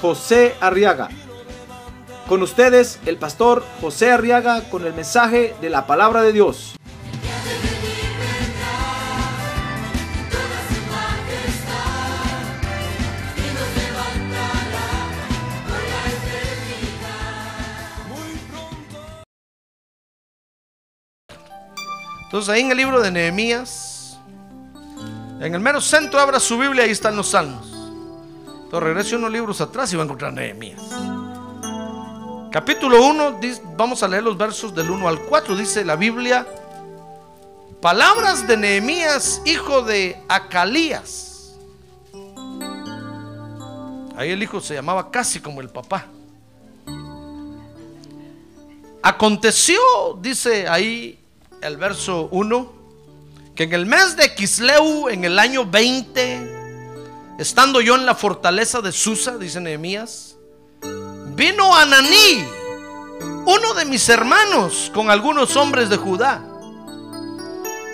José Arriaga. Con ustedes, el pastor José Arriaga con el mensaje de la palabra de Dios. Entonces ahí en el libro de Nehemías, en el mero centro abra su Biblia, ahí están los salmos. Entonces regrese unos libros atrás y va a encontrar Nehemías. Capítulo 1, vamos a leer los versos del 1 al 4, dice la Biblia, palabras de Nehemías, hijo de Acalías. Ahí el hijo se llamaba casi como el papá. Aconteció, dice ahí el verso 1, que en el mes de Kisleu, en el año 20, estando yo en la fortaleza de Susa, dice Nehemías, vino Ananí, uno de mis hermanos, con algunos hombres de Judá,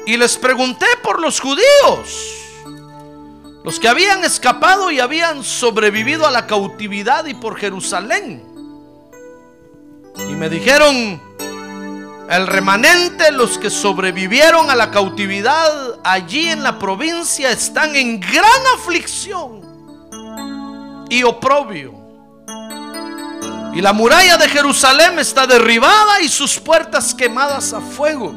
y les pregunté por los judíos, los que habían escapado y habían sobrevivido a la cautividad y por Jerusalén. Y me dijeron, el remanente, los que sobrevivieron a la cautividad allí en la provincia, están en gran aflicción y oprobio. Y la muralla de Jerusalén está derribada y sus puertas quemadas a fuego.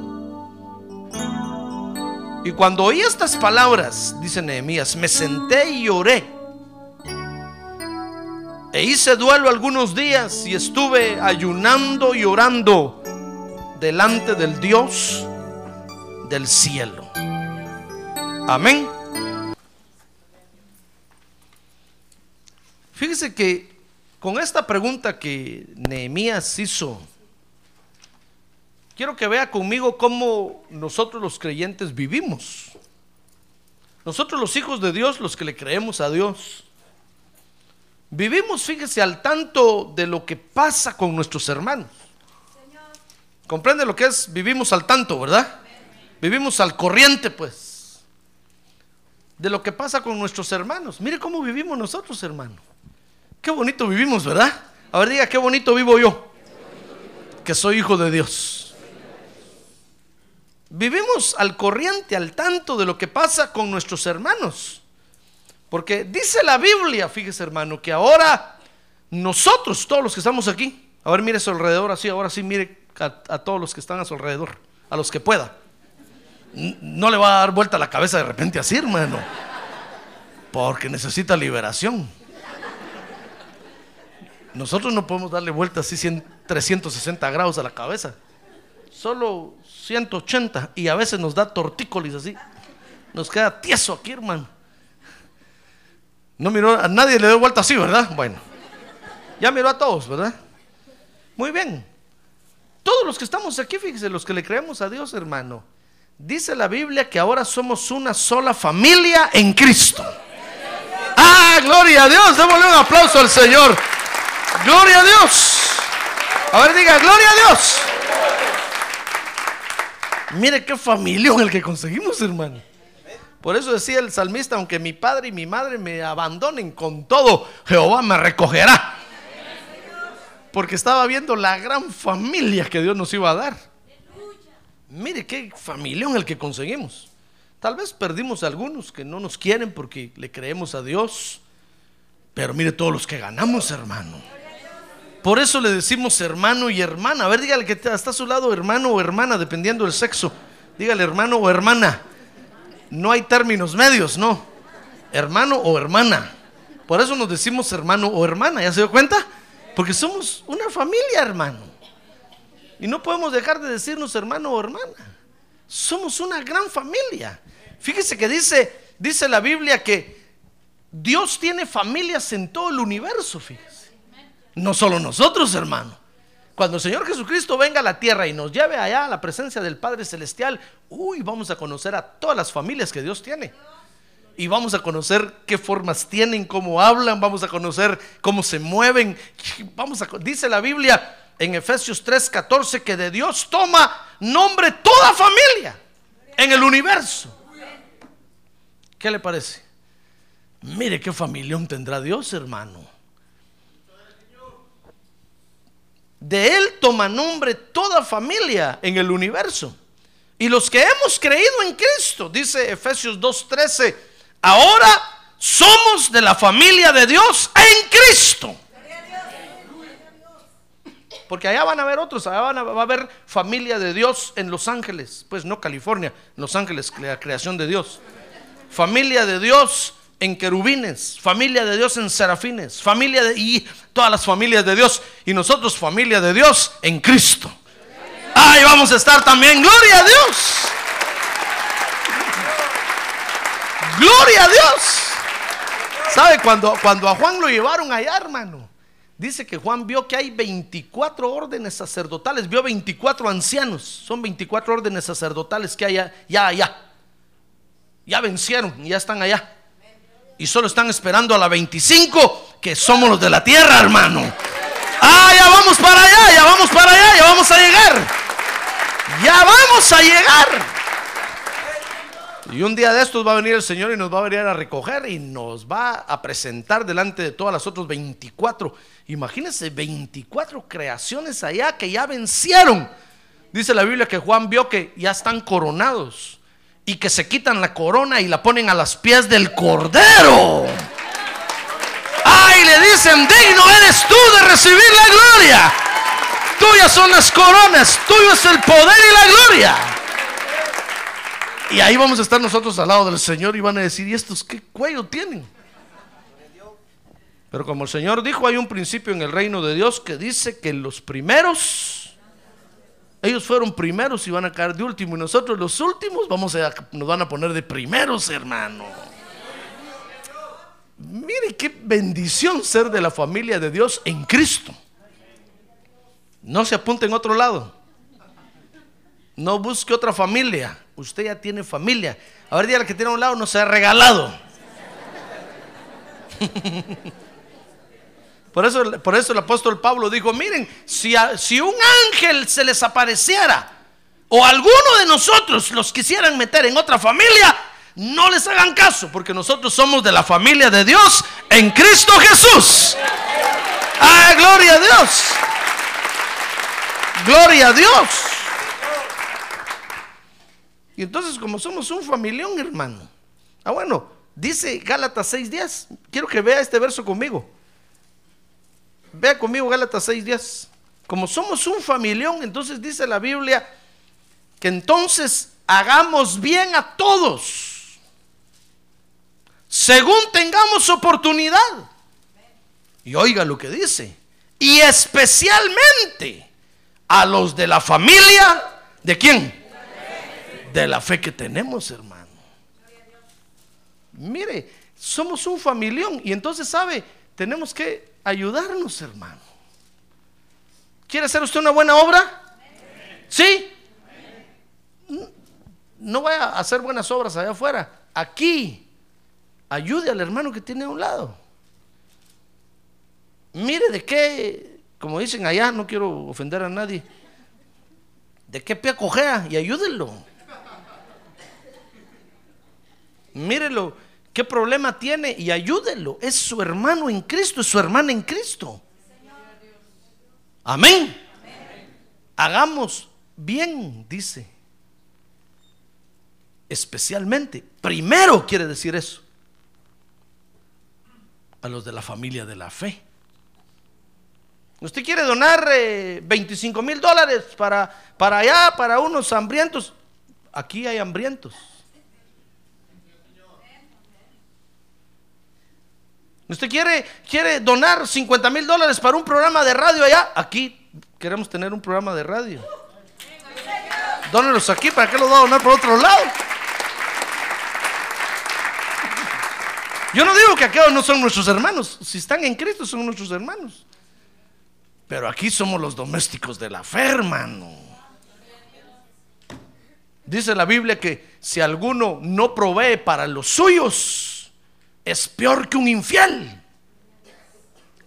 Y cuando oí estas palabras, dice Nehemías, me senté y lloré. E hice duelo algunos días y estuve ayunando y orando delante del Dios del cielo. Amén. Fíjese que con esta pregunta que Nehemías hizo, quiero que vea conmigo cómo nosotros los creyentes vivimos. Nosotros los hijos de Dios, los que le creemos a Dios, vivimos, fíjese, al tanto de lo que pasa con nuestros hermanos. ¿Comprende lo que es? Vivimos al tanto, ¿verdad? Vivimos al corriente, pues, de lo que pasa con nuestros hermanos. Mire cómo vivimos nosotros, hermano. Qué bonito vivimos, ¿verdad? A ver, diga, qué bonito vivo yo, que soy hijo de Dios. Vivimos al corriente, al tanto de lo que pasa con nuestros hermanos. Porque dice la Biblia, fíjese hermano, que ahora nosotros, todos los que estamos aquí, a ver, mire su alrededor así, ahora sí, mire a, todos los que están a su alrededor, a los que pueda. No le va a dar vuelta la cabeza de repente así, hermano, porque necesita liberación. Nosotros no podemos darle vuelta así 360 grados a la cabeza, solo 180 y a veces nos da tortícolis así, nos queda tieso aquí, hermano. No miró a nadie le dio vuelta así, ¿verdad? Bueno, ya miró a todos, ¿verdad? Muy bien. Todos los que estamos aquí, fíjense, los que le creemos a Dios, hermano. Dice la Biblia que ahora somos una sola familia en Cristo. Ah, gloria a Dios. Démosle un aplauso al Señor. Gloria a Dios. A ver, diga, gloria a Dios. Mire qué familia el que conseguimos, hermano. Por eso decía el salmista, aunque mi padre y mi madre me abandonen con todo, Jehová me recogerá porque estaba viendo la gran familia que Dios nos iba a dar. Mire qué familión el que conseguimos. Tal vez perdimos algunos que no nos quieren porque le creemos a Dios, pero mire todos los que ganamos, hermano. Por eso le decimos hermano y hermana. A ver, dígale que está a su lado hermano o hermana, dependiendo del sexo. Dígale hermano o hermana. No hay términos medios, no. Hermano o hermana. Por eso nos decimos hermano o hermana. ¿Ya se dio cuenta? Porque somos una familia, hermano. Y no podemos dejar de decirnos hermano o hermana. Somos una gran familia. Fíjese que dice, dice la Biblia que Dios tiene familias en todo el universo, fíjese. No solo nosotros, hermano. Cuando el Señor Jesucristo venga a la tierra y nos lleve allá a la presencia del Padre Celestial, uy, vamos a conocer a todas las familias que Dios tiene. Y vamos a conocer qué formas tienen, cómo hablan, vamos a conocer cómo se mueven. Vamos dice la Biblia en Efesios 3:14 que de Dios toma nombre toda familia en el universo. ¿Qué le parece? Mire qué familión tendrá Dios, hermano. De Él toma nombre toda familia en el universo. Y los que hemos creído en Cristo, dice Efesios 2.13, ahora somos de la familia de Dios en Cristo. Porque allá van a haber otros, allá van a, va a haber familia de Dios en Los Ángeles, pues no California, Los Ángeles, la creación de Dios. Familia de Dios en querubines, familia de Dios en serafines, familia de y todas las familias de Dios y nosotros familia de Dios en Cristo. Ahí vamos a estar también, gloria a Dios. Gloria a Dios. ¿Sabe cuando cuando a Juan lo llevaron allá, hermano? Dice que Juan vio que hay 24 órdenes sacerdotales, vio 24 ancianos, son 24 órdenes sacerdotales que hay ya allá. Ya vencieron, ya están allá y solo están esperando a la 25, que somos los de la tierra, hermano. Ah, ya vamos para allá, ya vamos para allá, ya vamos a llegar. Ya vamos a llegar. Y un día de estos va a venir el Señor y nos va a venir a recoger y nos va a presentar delante de todas las otras 24. Imagínense, 24 creaciones allá que ya vencieron. Dice la Biblia que Juan vio que ya están coronados y que se quitan la corona y la ponen a los pies del cordero. Ay, le dicen, digno eres tú de recibir la gloria. Tuyas son las coronas, tuyo es el poder y la gloria. Y ahí vamos a estar nosotros al lado del Señor y van a decir, ¿y estos qué cuello tienen? Pero como el Señor dijo, hay un principio en el reino de Dios que dice que los primeros ellos fueron primeros y van a caer de último. Y nosotros los últimos vamos a, nos van a poner de primeros, hermano. Mire qué bendición ser de la familia de Dios en Cristo. No se apunte en otro lado. No busque otra familia. Usted ya tiene familia. A ver, dígale que tiene a un lado, no se ha regalado. Por eso, por eso el apóstol Pablo dijo, miren, si, si un ángel se les apareciera o alguno de nosotros los quisieran meter en otra familia, no les hagan caso, porque nosotros somos de la familia de Dios en Cristo Jesús. ¡Ah, gloria a Dios! ¡Gloria a Dios! Y entonces, como somos un familión, hermano. Ah, bueno, dice Gálatas 6:10. Quiero que vea este verso conmigo. Vea conmigo Gálatas 6:10. Como somos un familión, entonces dice la Biblia que entonces hagamos bien a todos, según tengamos oportunidad. Y oiga lo que dice. Y especialmente a los de la familia, ¿de quién? De la fe que tenemos, hermano. Mire, somos un familión y entonces, ¿sabe? Tenemos que ayudarnos, hermano. ¿Quiere hacer usted una buena obra? ¿Sí? No vaya a hacer buenas obras allá afuera. Aquí, ayude al hermano que tiene a un lado. Mire de qué, como dicen allá, no quiero ofender a nadie, de qué pie cojea y ayúdenlo. Mírelo qué problema tiene y ayúdenlo. Es su hermano en Cristo, es su hermana en Cristo. Amén. Hagamos bien, dice. Especialmente, primero quiere decir eso. A los de la familia de la fe. Usted quiere donar 25 eh, mil dólares para, para allá, para unos hambrientos. Aquí hay hambrientos. Usted quiere, quiere donar 50 mil dólares para un programa de radio allá. Aquí queremos tener un programa de radio. Dónelos aquí, ¿para qué los va a donar por otro lado? Yo no digo que aquellos no son nuestros hermanos. Si están en Cristo, son nuestros hermanos. Pero aquí somos los domésticos de la fe, hermano. Dice la Biblia que si alguno no provee para los suyos, es peor que un infiel.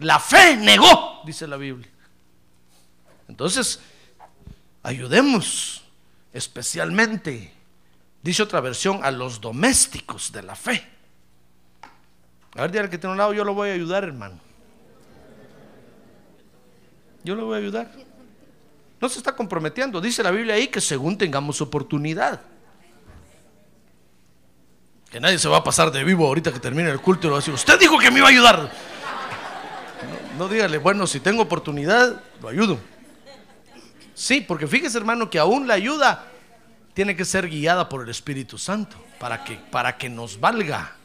La fe negó, dice la Biblia. Entonces, ayudemos especialmente, dice otra versión, a los domésticos de la fe. A ver, dígale que tiene un lado, yo lo voy a ayudar, hermano. Yo lo voy a ayudar. No se está comprometiendo. Dice la Biblia ahí que según tengamos oportunidad. Que nadie se va a pasar de vivo ahorita que termine el culto y lo va a decir, usted dijo que me iba a ayudar. No, dígale, bueno, si tengo oportunidad, lo ayudo. Sí, porque fíjese hermano que aún la ayuda tiene que ser guiada por el Espíritu Santo para que, para que nos valga,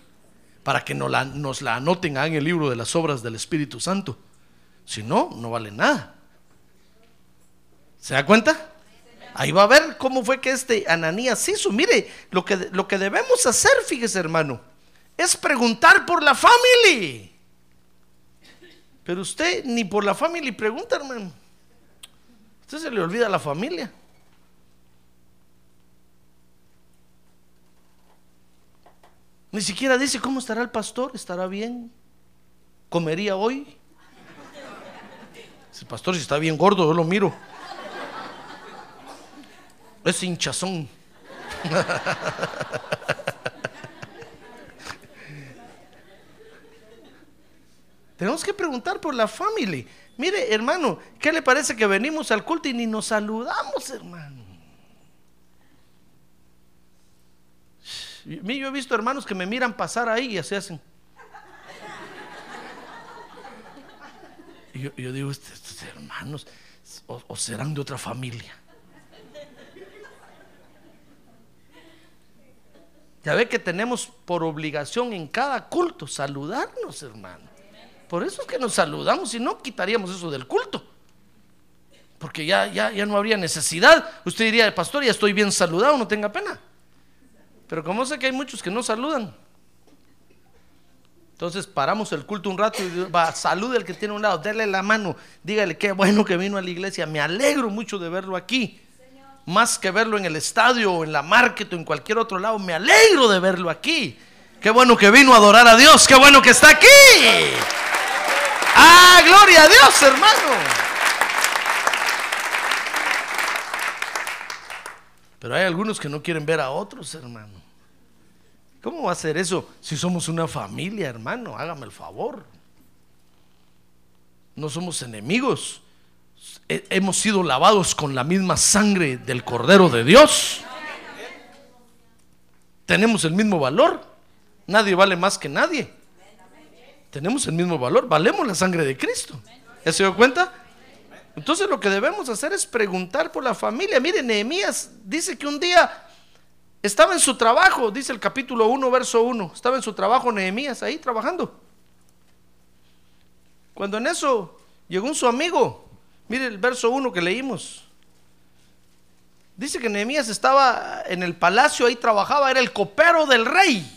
para que nos la, nos la anoten en el libro de las obras del Espíritu Santo. Si no, no vale nada. ¿Se da cuenta? Ahí va a ver cómo fue que este Ananías hizo. Mire, lo que, lo que debemos hacer, fíjese hermano, es preguntar por la familia. Pero usted ni por la familia pregunta, hermano. Usted se le olvida la familia. Ni siquiera dice cómo estará el pastor, estará bien, comería hoy. El pastor si está bien gordo, yo lo miro. Es hinchazón. Tenemos que preguntar por la familia. Mire, hermano, ¿qué le parece que venimos al culto y ni nos saludamos, hermano? Yo he visto hermanos que me miran pasar ahí y así hacen. Y yo, digo, estos hermanos, o, o serán de otra familia. Ya ve que tenemos por obligación en cada culto saludarnos, hermano. Por eso es que nos saludamos y no quitaríamos eso del culto. Porque ya, ya, ya no habría necesidad. Usted diría, pastor, ya estoy bien saludado, no tenga pena. Pero como sé que hay muchos que no saludan, entonces paramos el culto un rato y va, salude al que tiene a un lado, déle la mano, dígale qué bueno que vino a la iglesia, me alegro mucho de verlo aquí. Más que verlo en el estadio o en la market o en cualquier otro lado, me alegro de verlo aquí. Qué bueno que vino a adorar a Dios, qué bueno que está aquí. Ah, gloria a Dios, hermano. Pero hay algunos que no quieren ver a otros, hermano. ¿Cómo va a ser eso si somos una familia, hermano? Hágame el favor. No somos enemigos. He- Hemos sido lavados con la misma sangre del Cordero de Dios. Tenemos el mismo valor. Nadie vale más que nadie. Tenemos el mismo valor. Valemos la sangre de Cristo. ¿Ya se dio cuenta? Entonces lo que debemos hacer es preguntar por la familia. Mire, Nehemías dice que un día estaba en su trabajo, dice el capítulo 1, verso 1. Estaba en su trabajo Nehemías ahí trabajando. Cuando en eso llegó un su amigo, mire el verso 1 que leímos. Dice que Nehemías estaba en el palacio, ahí trabajaba, era el copero del rey.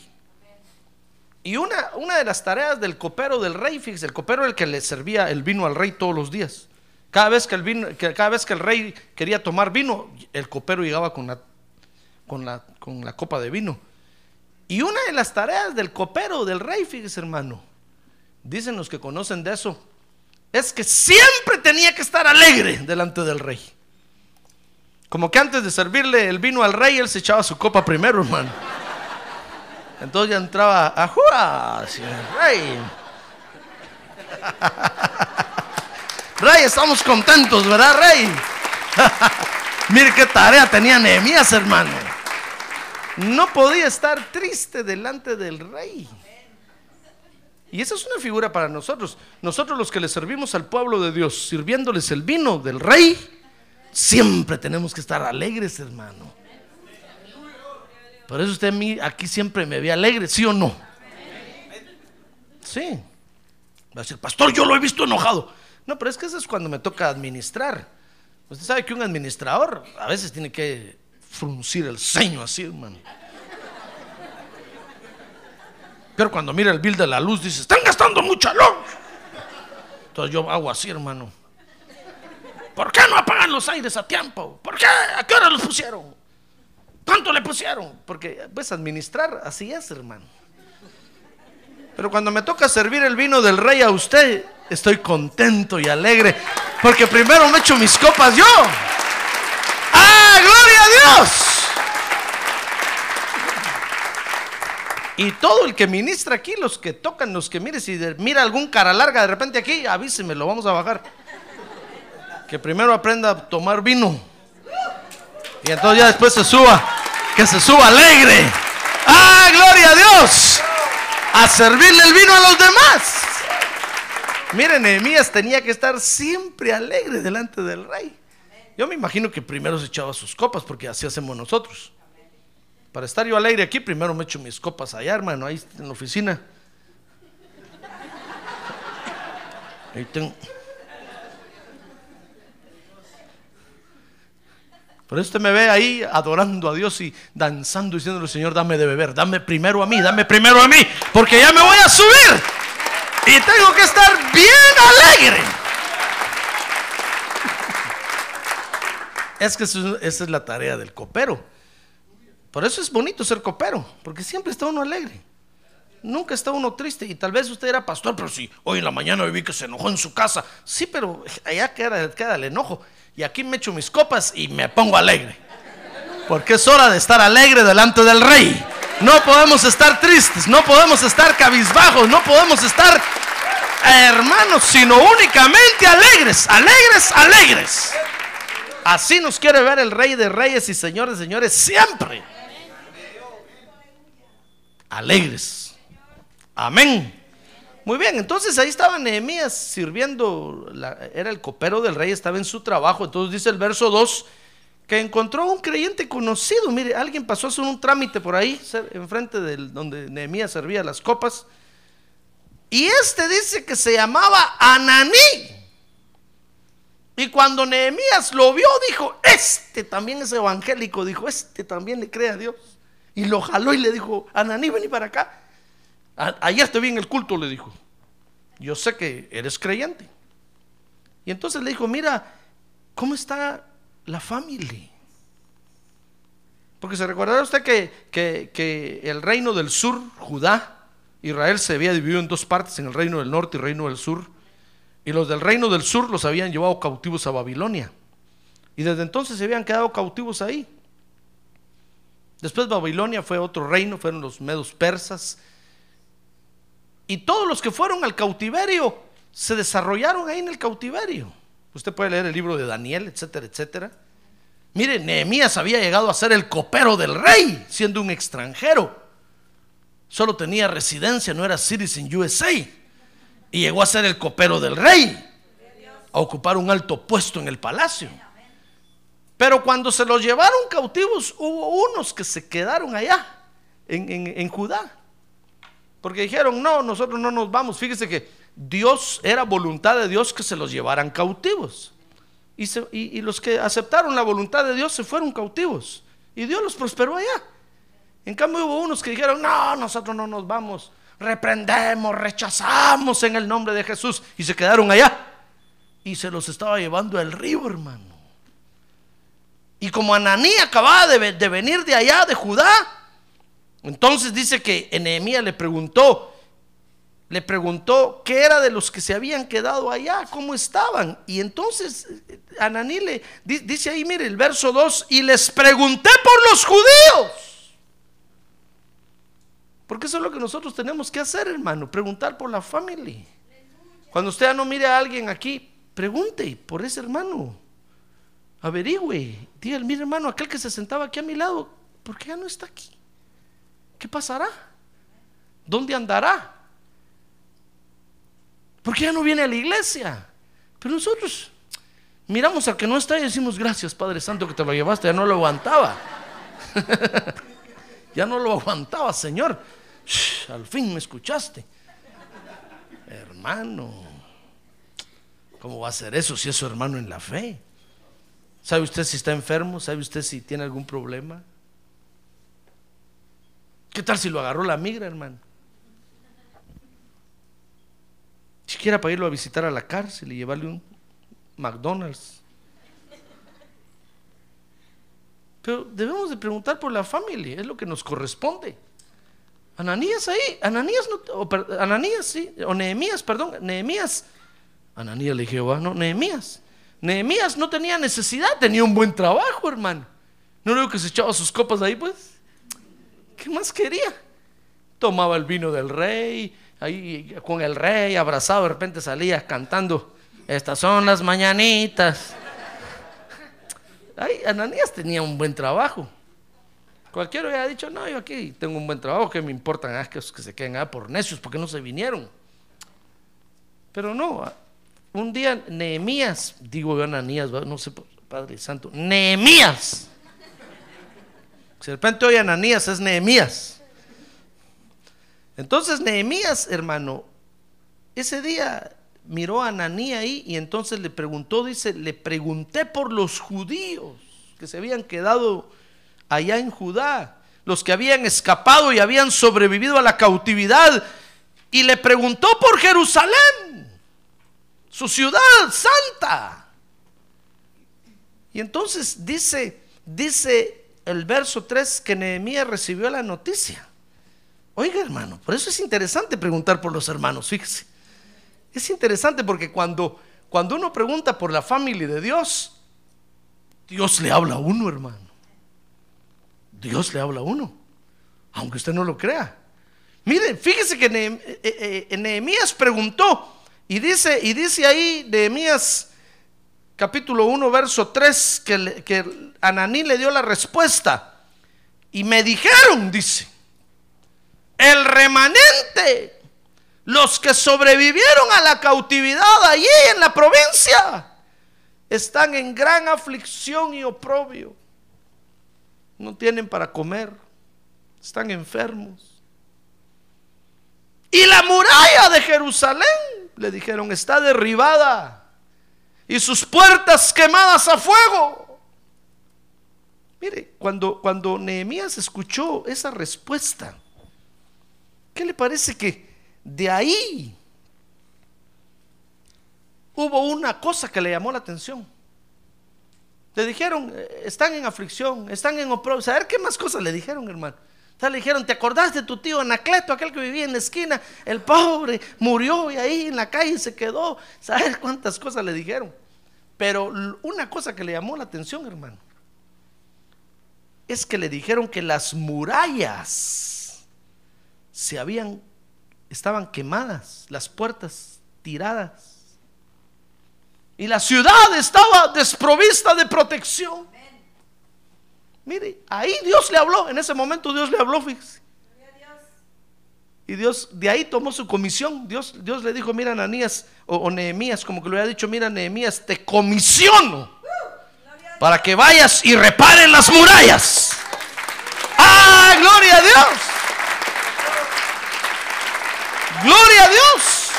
Y una, una de las tareas del copero del rey, fíjese, el copero era el que le servía el vino al rey todos los días. Cada vez que el, vino, que cada vez que el rey quería tomar vino, el copero llegaba con la, con, la, con la copa de vino. Y una de las tareas del copero del rey, fíjese hermano, dicen los que conocen de eso, es que siempre tenía que estar alegre delante del rey. Como que antes de servirle el vino al rey, él se echaba su copa primero, hermano. Entonces ya entraba, ¡ajúa! señor Rey. Rey, estamos contentos, ¿verdad, Rey? Mire qué tarea tenía Nehemías, hermano. No podía estar triste delante del rey. Y esa es una figura para nosotros. Nosotros los que le servimos al pueblo de Dios, sirviéndoles el vino del rey, siempre tenemos que estar alegres, hermano. Por eso usted a mí aquí siempre me ve alegre, ¿sí o no? Sí. Va a decir, pastor, yo lo he visto enojado. No, pero es que eso es cuando me toca administrar. Usted sabe que un administrador a veces tiene que fruncir el ceño así, hermano. Pero cuando mira el bill de la luz dice, están gastando mucha luz. Entonces yo hago así, hermano. ¿Por qué no apagan los aires a tiempo? ¿Por qué? ¿A qué hora los pusieron? ¿Cuánto le pusieron? Porque pues administrar así es, hermano. Pero cuando me toca servir el vino del rey a usted, estoy contento y alegre. Porque primero me echo mis copas yo. ¡Ah, gloria a Dios! Y todo el que ministra aquí, los que tocan, los que mire, si mira algún cara larga de repente aquí, avíseme, lo vamos a bajar. Que primero aprenda a tomar vino. Y entonces ya después se suba. Que se suba alegre. ¡Ah, gloria a Dios! A servirle el vino a los demás. Miren, Nehemías tenía que estar siempre alegre delante del rey. Yo me imagino que primero se echaba sus copas, porque así hacemos nosotros. Para estar yo alegre aquí, primero me echo mis copas allá, hermano, ahí en la oficina. Ahí tengo. Pero usted me ve ahí adorando a Dios y danzando, diciéndole, Señor, dame de beber, dame primero a mí, dame primero a mí, porque ya me voy a subir y tengo que estar bien alegre. Es que esa es la tarea del copero. Por eso es bonito ser copero, porque siempre está uno alegre. Nunca está uno triste. Y tal vez usted era pastor, pero sí, hoy en la mañana vi que se enojó en su casa. Sí, pero allá queda, el enojo. Y aquí me echo mis copas y me pongo alegre. Porque es hora de estar alegre delante del rey. No podemos estar tristes, no podemos estar cabizbajos, no podemos estar hermanos, sino únicamente alegres, alegres, alegres. Así nos quiere ver el rey de reyes y señores señores siempre. Alegres. Amén. Muy bien, entonces ahí estaba Nehemías sirviendo, era el copero del rey, estaba en su trabajo. Entonces dice el verso 2 que encontró un creyente conocido. Mire, alguien pasó a hacer un trámite por ahí, enfrente del donde Nehemías servía las copas. Y este dice que se llamaba Ananí. Y cuando Nehemías lo vio, dijo, este también es evangélico, dijo, este también le cree a Dios. Y lo jaló y le dijo, Ananí, vení para acá. A- ayer te vi en el culto, le dijo. Yo sé que eres creyente. Y entonces le dijo, mira, ¿cómo está la familia? Porque se recordará usted que, que- que el reino del sur, Judá, Israel se había dividido en dos partes, en el reino del norte y el reino del sur. Y los del reino del sur los habían llevado cautivos a Babilonia. Y desde entonces se habían quedado cautivos ahí. Después Babilonia fue otro reino, fueron los medos persas. Y todos los que fueron al cautiverio se desarrollaron ahí en el cautiverio. Usted puede leer el libro de Daniel, etcétera, etcétera. Mire, Nehemías había llegado a ser el copero del rey, siendo un extranjero. Solo tenía residencia, no era citizen USA. Y llegó a ser el copero del rey, a ocupar un alto puesto en el palacio. Pero cuando se los llevaron cautivos, hubo unos que se quedaron allá, en, en- en Judá. Porque dijeron, no, nosotros no nos vamos. Fíjese que Dios, era voluntad de Dios que se los llevaran cautivos. Y, se- y- los que aceptaron la voluntad de Dios se fueron cautivos. Y Dios los prosperó allá. En cambio hubo unos que dijeron, no, nosotros no nos vamos. Reprendemos, rechazamos en el nombre de Jesús. Y se quedaron allá. Y se los estaba llevando el río, hermano. Y como Ananí acababa de, ve- de venir de allá, de Judá, entonces dice que Nehemías le preguntó, le preguntó qué era de los que se habían quedado allá, cómo estaban. Y entonces eh, Ananí le di- dice ahí, mire, el verso 2, y les pregunté por los judíos. Porque eso es lo que nosotros tenemos que hacer, hermano, preguntar por la familia. Cuando usted ya no mire a alguien aquí, pregunte por ese hermano. Averigüe. Dígale, mire hermano, aquel que se sentaba aquí a mi lado, ¿por qué ya no está aquí? ¿Qué pasará? ¿Dónde andará? ¿Por qué ya no viene a la iglesia? Pero nosotros miramos al que no está y decimos, gracias Padre Santo que te lo llevaste, ya no lo aguantaba. ya no lo aguantaba, Señor. Al fin me escuchaste. Hermano, ¿cómo va a ser eso si es su hermano en la fe? ¿Sabe usted si está enfermo? ¿Sabe usted si tiene algún problema? ¿Qué tal si lo agarró la migra, hermano? Siquiera para irlo a visitar a la cárcel y llevarle un McDonald's. Pero debemos de preguntar por la familia, es lo que nos corresponde. Ananías ahí, Ananías, no, Ananías sí, o Nehemías, perdón, Nehemías. Ananías le dije, no, Nehemías. Nehemías no tenía necesidad, tenía un buen trabajo, hermano. No digo que se echaba sus copas ahí, pues. ¿Qué más quería? Tomaba el vino del rey, ahí con el rey abrazado, de repente salía cantando, estas son las mañanitas. Ay, Ananías tenía un buen trabajo. Cualquiera hubiera dicho, no, yo aquí tengo un buen trabajo, que me importan ah, que, se queden ah, por necios, porque no se vinieron. Pero no, un día Nehemías, digo yo Ananías, no sé, Padre Santo, Nehemías. Si de repente hoy Ananías es Nehemías. Entonces Nehemías, hermano, ese día miró a Ananías ahí y entonces le preguntó, dice, le pregunté por los judíos que se habían quedado allá en Judá, los que habían escapado y habían sobrevivido a la cautividad, y le preguntó por Jerusalén, su ciudad santa. Y entonces dice, dice el verso 3 que Nehemías recibió la noticia. Oiga, hermano, por eso es interesante preguntar por los hermanos, fíjese. Es interesante porque cuando, cuando uno pregunta por la familia de Dios, Dios le habla a uno, hermano. Dios le habla a uno, aunque usted no lo crea. Mire, fíjese que eh, eh, eh, Nehemías preguntó y dice, y dice ahí Nehemías capítulo 1, verso 3, que, que Ananí le dio la respuesta. Y me dijeron, dice, el remanente, los que sobrevivieron a la cautividad allí en la provincia, están en gran aflicción y oprobio. No tienen para comer, están enfermos. Y la muralla de Jerusalén, le dijeron, está derribada y sus puertas quemadas a fuego. Mire, cuando, cuando Nehemías escuchó esa respuesta, ¿qué le parece que de ahí hubo una cosa que le llamó la atención? Le dijeron, eh, están en aflicción, están en oprobio. ¿Saber qué más cosas le dijeron, hermano? Le dijeron, ¿te acordás de tu tío Anacleto, aquel que vivía en la esquina? El pobre murió y ahí en la calle se quedó. ¿Sabes cuántas cosas le dijeron? Pero una cosa que le llamó la atención, hermano, es que le dijeron que las murallas se habían, estaban quemadas, las puertas tiradas. Y la ciudad estaba desprovista de protección. Mire, ahí Dios le habló, en ese momento Dios le habló, fíjese. Y Dios de ahí tomó su comisión. Dios, Dios le dijo, mira Ananías o, o Nehemías, como que le había dicho, mira Nehemías, te comisiono para que vayas y reparen las murallas. ¡Ah, gloria a Dios! ¡Gloria a Dios!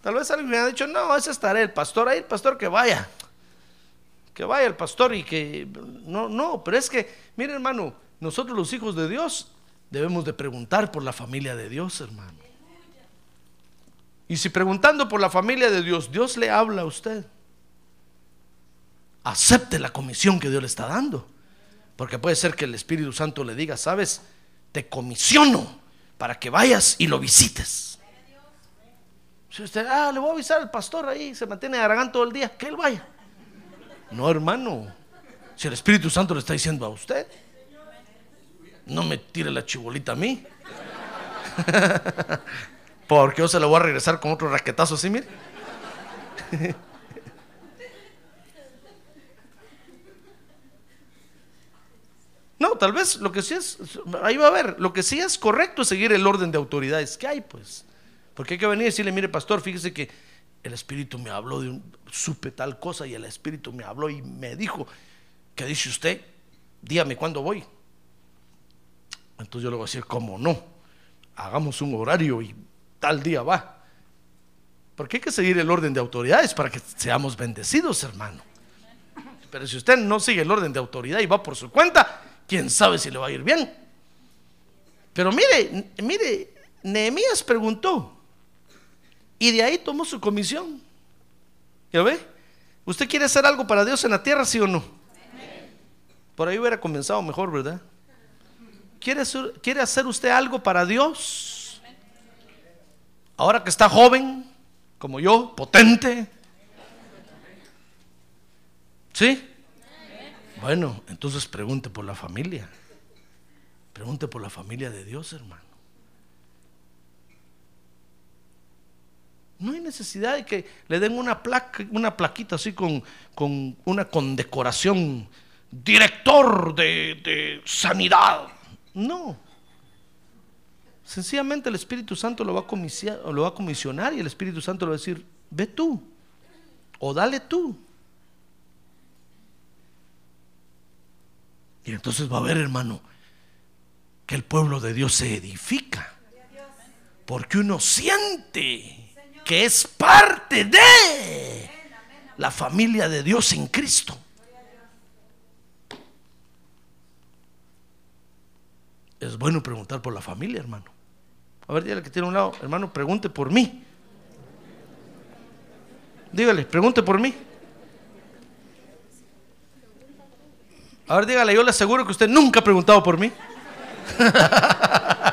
Tal vez alguien me ha dicho, no, ese estaré el pastor ahí, el pastor que vaya. Que vaya el pastor y que... No, no, pero es que, mire hermano, nosotros los hijos de Dios debemos de preguntar por la familia de Dios, hermano. Y si preguntando por la familia de Dios, Dios le habla a usted, acepte la comisión que Dios le está dando. Porque puede ser que el Espíritu Santo le diga, sabes, te comisiono para que vayas y lo visites. Si usted, ah, le voy a avisar al pastor ahí, se mantiene Aragán todo el día, que él vaya. No, hermano. Si el Espíritu Santo le está diciendo a usted, no me tire la chibolita a mí. Porque yo se la voy a regresar con otro raquetazo así, mire. No, tal vez lo que sí es, ahí va a ver, lo que sí es correcto es seguir el orden de autoridades que hay, pues. Porque hay que venir y decirle, mire, pastor, fíjese que el Espíritu me habló de un, supe tal cosa y el Espíritu me habló y me dijo, ¿qué dice usted? Dígame cuándo voy. Entonces yo le voy a decir, ¿cómo no? Hagamos un horario y tal día va. Porque hay que seguir el orden de autoridades para que seamos bendecidos, hermano. Pero si usted no sigue el orden de autoridad y va por su cuenta, quién sabe si le va a ir bien. Pero mire, mire, Nehemías preguntó y de ahí tomó su comisión. ¿Ya ve? ¿Usted quiere hacer algo para Dios en la tierra, sí o no? Por ahí hubiera comenzado mejor, ¿verdad? ¿Quiere hacer, ¿Quiere hacer usted algo para Dios? Ahora que está joven, como yo, potente. ¿Sí? Bueno, entonces pregunte por la familia. Pregunte por la familia de Dios, hermano. No hay necesidad de que le den una placa, una plaquita así con, con una condecoración. Director de, sanidad. No. Sencillamente el Espíritu Santo lo va, a lo va a comisionar y el Espíritu Santo le va a decir, ve tú o dale tú. Y entonces va a ver, hermano, que el pueblo de Dios se edifica. Porque uno siente que es parte de la familia de Dios en Cristo. Es bueno preguntar por la familia, hermano. A ver, dígale que tiene un lado, hermano, pregunte por mí. Dígale, pregunte por mí. A ver, dígale, yo le aseguro que usted nunca ha preguntado por mí.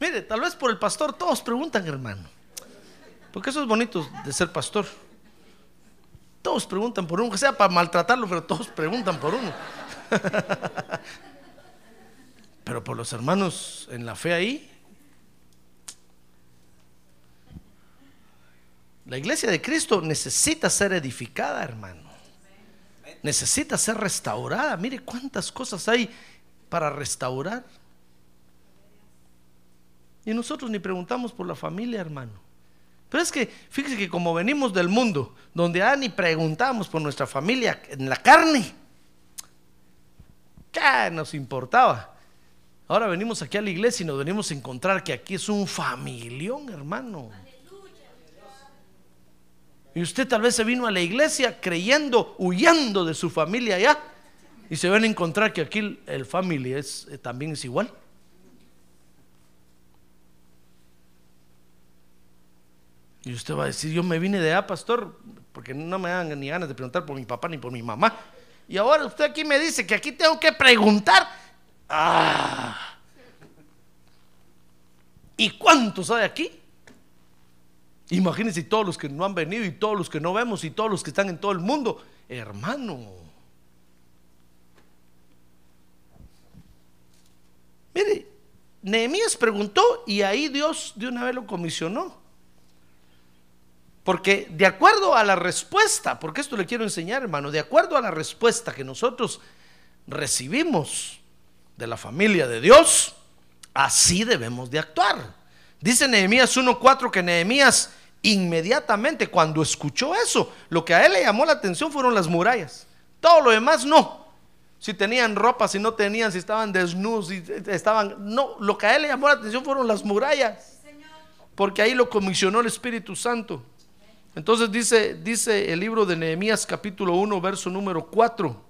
Mire, tal vez por el pastor todos preguntan, hermano. Porque eso es bonito de ser pastor. Todos preguntan por uno, que sea para maltratarlo, pero todos preguntan por uno. Pero por los hermanos en la fe ahí, la iglesia de Cristo necesita ser edificada, hermano. Necesita ser restaurada. Mire cuántas cosas hay para restaurar. Y nosotros ni preguntamos por la familia, hermano. Pero es que, fíjese que como venimos del mundo, donde ya ni preguntamos por nuestra familia en la carne, ¿qué nos importaba? Ahora venimos aquí a la iglesia y nos venimos a encontrar que aquí es un familión, hermano. Y usted tal vez se vino a la iglesia creyendo, huyendo de su familia allá. Y se van a encontrar que aquí el familia es, eh, también es igual. Y usted va a decir, yo me vine de allá, pastor, porque no me dan ni ganas de preguntar por mi papá ni por mi mamá. Y ahora usted aquí me dice que aquí tengo que preguntar. Ah. ¿Y cuántos hay aquí? Imagínense todos los que no han venido y todos los que no vemos y todos los que están en todo el mundo. Hermano. Mire, Nehemías preguntó y ahí Dios de una vez lo comisionó. Porque de acuerdo a la respuesta, porque esto le quiero enseñar, hermano, de acuerdo a la respuesta que nosotros recibimos de la familia de Dios, así debemos de actuar. Dice Nehemías 1.4 que Nehemías inmediatamente cuando escuchó eso, lo que a él le llamó la atención fueron las murallas. Todo lo demás no. Si tenían ropa, si no tenían, si estaban desnudos, si estaban... No, lo que a él le llamó la atención fueron las murallas. Porque ahí lo comisionó el Espíritu Santo. Entonces dice, dice el libro de Nehemías capítulo 1, verso número 4.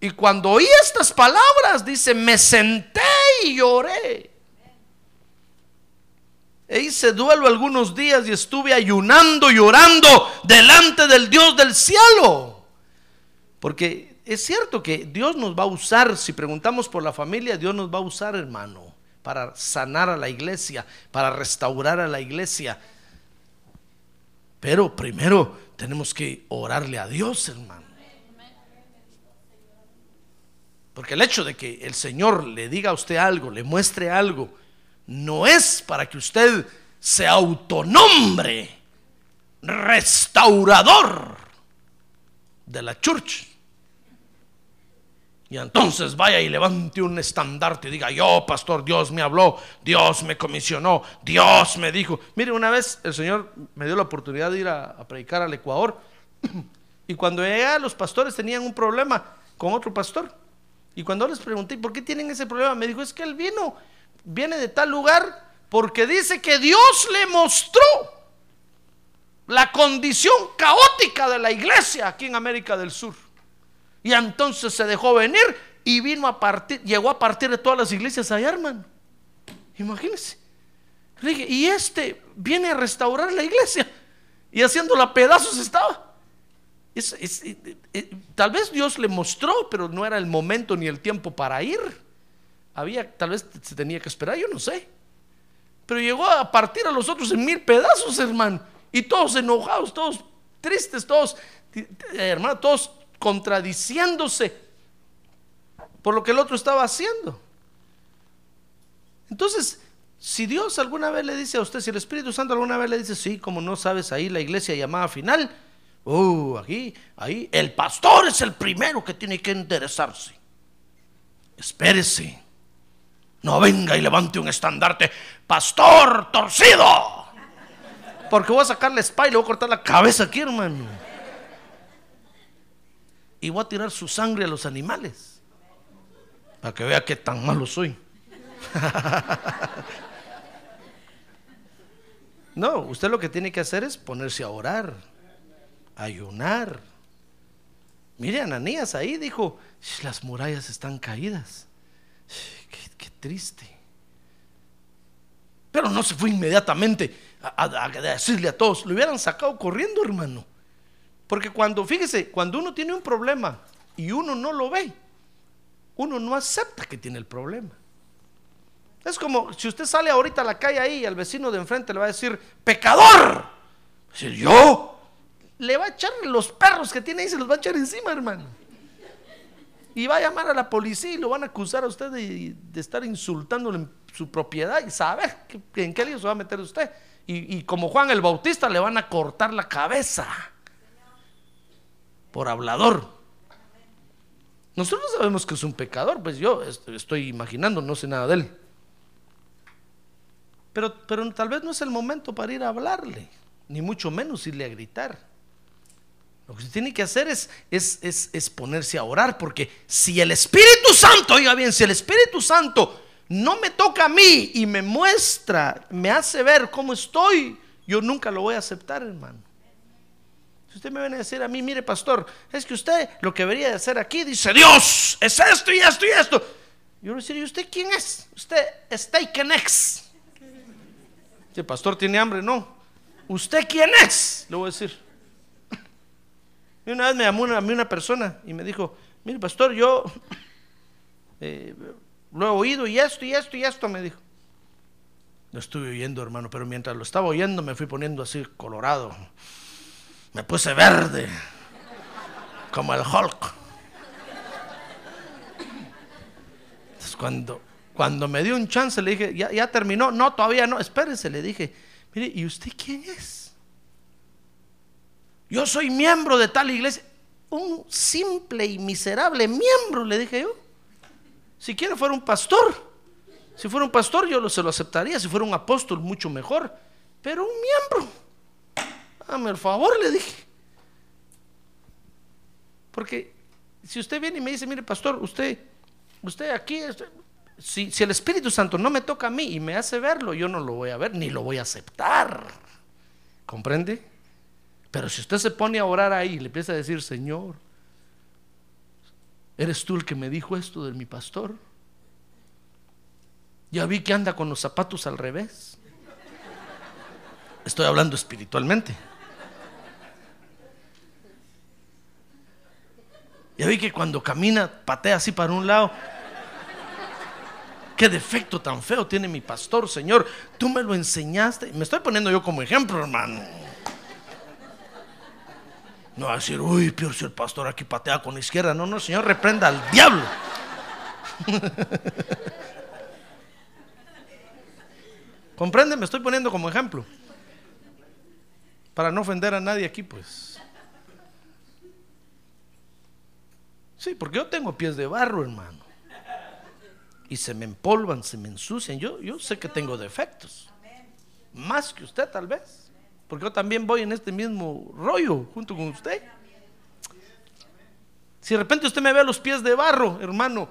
Y cuando oí estas palabras, dice, me senté y lloré. E hice duelo algunos días y estuve ayunando, llorando delante del Dios del cielo. Porque es cierto que Dios nos va a usar, si preguntamos por la familia, Dios nos va a usar, hermano, para sanar a la iglesia, para restaurar a la iglesia. Pero primero tenemos que orarle a Dios, hermano. Porque el hecho de que el Señor le diga a usted algo, le muestre algo, no es para que usted se autonombre restaurador de la church. Y entonces vaya y levante un estandarte y diga, yo, pastor, Dios me habló, Dios me comisionó, Dios me dijo. Mire, una vez el Señor me dio la oportunidad de ir a, predicar al Ecuador. Y cuando llegué, los pastores tenían un problema con otro pastor. Y cuando les pregunté, ¿por qué tienen ese problema? Me dijo, es que él vino, viene de tal lugar porque dice que Dios le mostró la condición caótica de la iglesia aquí en América del Sur. Y entonces se dejó venir y vino a partir, llegó a partir de todas las iglesias allá, hermano. Imagínense. Le dije, y este viene a restaurar la iglesia y haciéndola pedazos estaba. Es- es- eh, eh, tal vez Dios le mostró, pero no era el momento ni el tiempo para ir. Había, tal vez se tenía que esperar, yo no sé. Pero llegó a partir a los otros en mil pedazos, hermano. Y todos enojados, todos tristes, todos, eh, hermano, todos contradiciéndose por lo que el otro estaba haciendo. Entonces, si Dios alguna vez le dice a usted, si el Espíritu Santo alguna vez le dice, sí, como no sabes, ahí la iglesia llamada final, uh, aquí, ahí, el pastor es el primero que tiene que interesarse. Espérese. No venga y levante un estandarte, pastor torcido. Porque voy a sacar la espada y le voy a cortar la cabeza aquí, hermano. Y voy a tirar su sangre a los animales. Para que vea qué tan malo soy. No, usted lo que tiene que hacer es ponerse a orar, ayunar. Mire, Ananías ahí dijo, "Sh, las murallas están caídas. Qué, triste. Pero no se fue inmediatamente a, a- a decirle a todos, lo hubieran sacado corriendo, hermano. Porque cuando, fíjese, cuando uno tiene un problema y uno no lo ve, uno no acepta que tiene el problema. Es como si usted sale ahorita a la calle ahí y al vecino de enfrente le va a decir, pecador. Decir, yo. Le va a echar los perros que tiene ahí, se los va a echar encima, hermano. Y va a llamar a la policía y lo van a acusar a usted de, de estar insultándole en su propiedad y saber en qué lío se va a meter usted. Y, y como Juan el Bautista le van a cortar la cabeza por hablador. Nosotros sabemos que es un pecador, pues yo est- estoy imaginando, no sé nada de él. Pero, pero tal vez no es el momento para ir a hablarle, ni mucho menos irle a gritar. Lo que usted tiene que hacer es, es, es, es ponerse a orar, porque si el Espíritu Santo, oiga bien, si el Espíritu Santo no me toca a mí y me muestra, me hace ver cómo estoy, yo nunca lo voy a aceptar, hermano. Usted me viene a decir a mí, mire pastor, es que usted lo que debería de hacer aquí, dice Dios, es esto y esto y esto. Yo le voy a decir, ¿y usted quién es? Usted es Takenex. Si el pastor tiene hambre, no. ¿Usted quién es? Le voy a decir. Y una vez me llamó a mí una persona y me dijo, mire pastor, yo eh, lo he oído y esto y esto y esto, me dijo. Lo estuve oyendo, hermano, pero mientras lo estaba oyendo me fui poniendo así colorado. Me puse verde, como el Hulk. Entonces cuando, cuando me dio un chance le dije, ya, ya terminó, no, todavía no, espérese, le dije, mire, ¿y usted quién es? Yo soy miembro de tal iglesia. Un simple y miserable miembro, le dije yo. Si quiere fuera un pastor. Si fuera un pastor yo se lo aceptaría. Si fuera un apóstol mucho mejor. Pero un miembro. Dame el favor, le dije. Porque si usted viene y me dice, mire pastor, usted, usted aquí, usted- si, si el Espíritu Santo no me toca a mí y me hace verlo, yo no lo voy a ver ni lo voy a aceptar. ¿Comprende? Pero si usted se pone a orar ahí y le empieza a decir, Señor, ¿eres tú el que me dijo esto de mi pastor? Ya vi que anda con los zapatos al revés. Estoy hablando espiritualmente. Ya vi que cuando camina patea así para un lado. Qué defecto tan feo tiene mi pastor, Señor. Tú me lo enseñaste. Me estoy poniendo yo como ejemplo, hermano. No va a decir, uy, peor si el pastor aquí patea con la izquierda. No, no, Señor, reprenda al diablo. ¿Comprende? Me estoy poniendo como ejemplo. Para no ofender a nadie aquí, pues. Sí, porque yo tengo pies de barro, hermano. Y se me empolvan, se me ensucian. Yo, yo sé que tengo defectos. Más que usted, tal vez. Porque yo también voy en este mismo rollo junto con usted. Si de repente usted me ve a los pies de barro, hermano,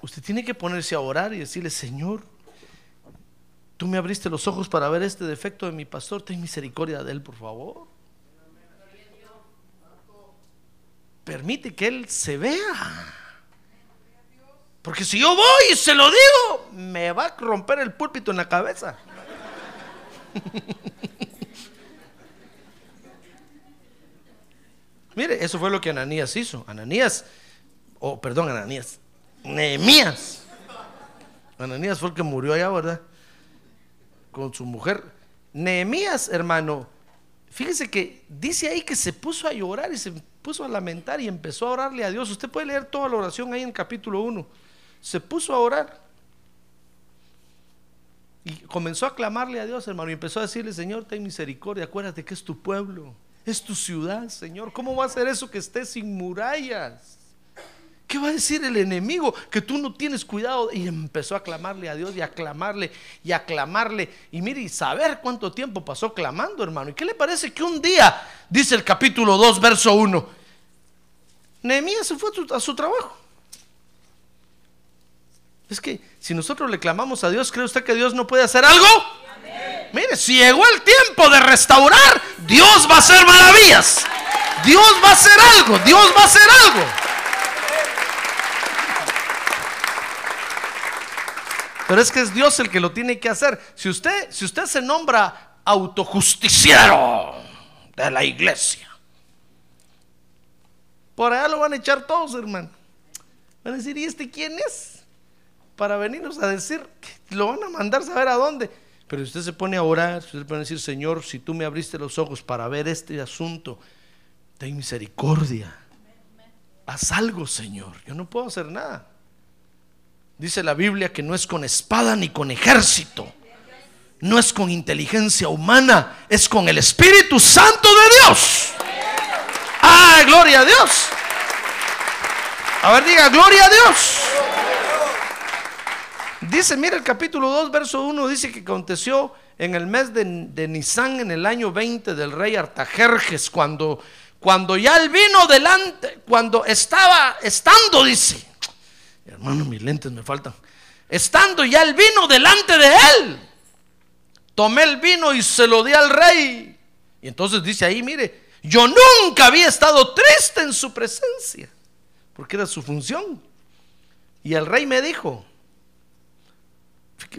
usted tiene que ponerse a orar y decirle, Señor, tú me abriste los ojos para ver este defecto de mi pastor, ten misericordia de él, por favor. Permite que él se vea. Porque si yo voy y se lo digo, me va a romper el púlpito en la cabeza. Mire, eso fue lo que Ananías hizo. Ananías, oh, perdón, Ananías, Nehemías. Ananías fue el que murió allá, ¿verdad? Con su mujer. Nehemías, hermano, fíjese que dice ahí que se puso a llorar y se puso a lamentar y empezó a orarle a Dios. Usted puede leer toda la oración ahí en el capítulo 1. Se puso a orar. Y comenzó a clamarle a Dios, hermano, y empezó a decirle, Señor, ten misericordia, acuérdate que es tu pueblo, es tu ciudad, Señor. ¿Cómo va a ser eso que esté sin murallas? ¿Qué va a decir el enemigo? Que tú no tienes cuidado. Y empezó a clamarle a Dios y a clamarle y a clamarle. Y mire, y saber cuánto tiempo pasó clamando, hermano. ¿Y qué le parece que un día, dice el capítulo 2, verso 1, Nehemías se fue a su, a su trabajo? Es que si nosotros le clamamos a Dios, ¿cree usted que Dios no puede hacer algo? Mire, si llegó el tiempo de restaurar, Dios va a hacer maravillas. Dios va a hacer algo, Dios va a hacer algo. Pero es que es Dios el que lo tiene que hacer. Si usted, si usted se nombra autojusticiero de la iglesia, por allá lo van a echar todos, hermano. Van a decir, ¿y este quién es? Para venirnos a decir, que lo van a mandar saber a dónde. Pero si usted se pone a orar, si usted pone a decir, Señor, si tú me abriste los ojos para ver este asunto, ten misericordia. Haz algo, Señor. Yo no puedo hacer nada. Dice la Biblia que no es con espada ni con ejército. No es con inteligencia humana, es con el Espíritu Santo de Dios. ¡Ah, gloria a Dios! A ver, diga, gloria a Dios. Dice, mira el capítulo 2, verso 1, dice que aconteció en el mes de, de Nisan, en el año 20 del rey Artajerjes, cuando, cuando ya el vino delante, cuando estaba, estando, dice, hermano, mis lentes me faltan, estando ya el vino delante de él, tomé el vino y se lo di al rey. Y entonces dice ahí, mire, yo nunca había estado triste en su presencia, porque era su función. Y el rey me dijo,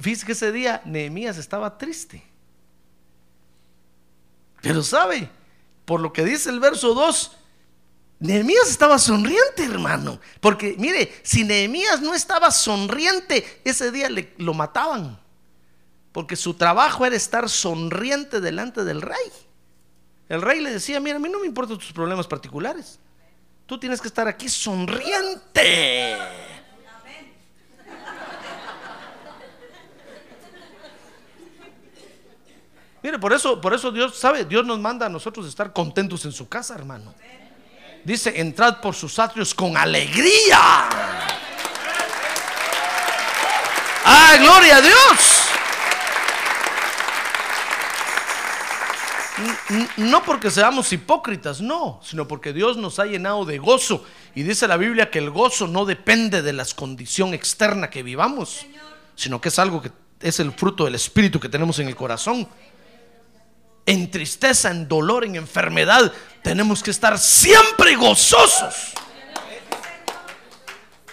Fíjese que ese día Nehemías estaba triste. Pero sabe, por lo que dice el verso 2, Nehemías estaba sonriente, hermano. Porque mire, si Nehemías no estaba sonriente, ese día le, lo mataban. Porque su trabajo era estar sonriente delante del rey. El rey le decía, mira, a mí no me importan tus problemas particulares. Tú tienes que estar aquí sonriente. Mire, por eso, por eso Dios sabe, Dios nos manda a nosotros estar contentos en su casa, hermano. Dice, entrad por sus atrios con alegría. ¡Ah, gloria a Dios! No porque seamos hipócritas, no, sino porque Dios nos ha llenado de gozo. Y dice la Biblia que el gozo no depende de la condición externa que vivamos, sino que es algo que es el fruto del Espíritu que tenemos en el corazón en tristeza, en dolor, en enfermedad, tenemos que estar siempre gozosos.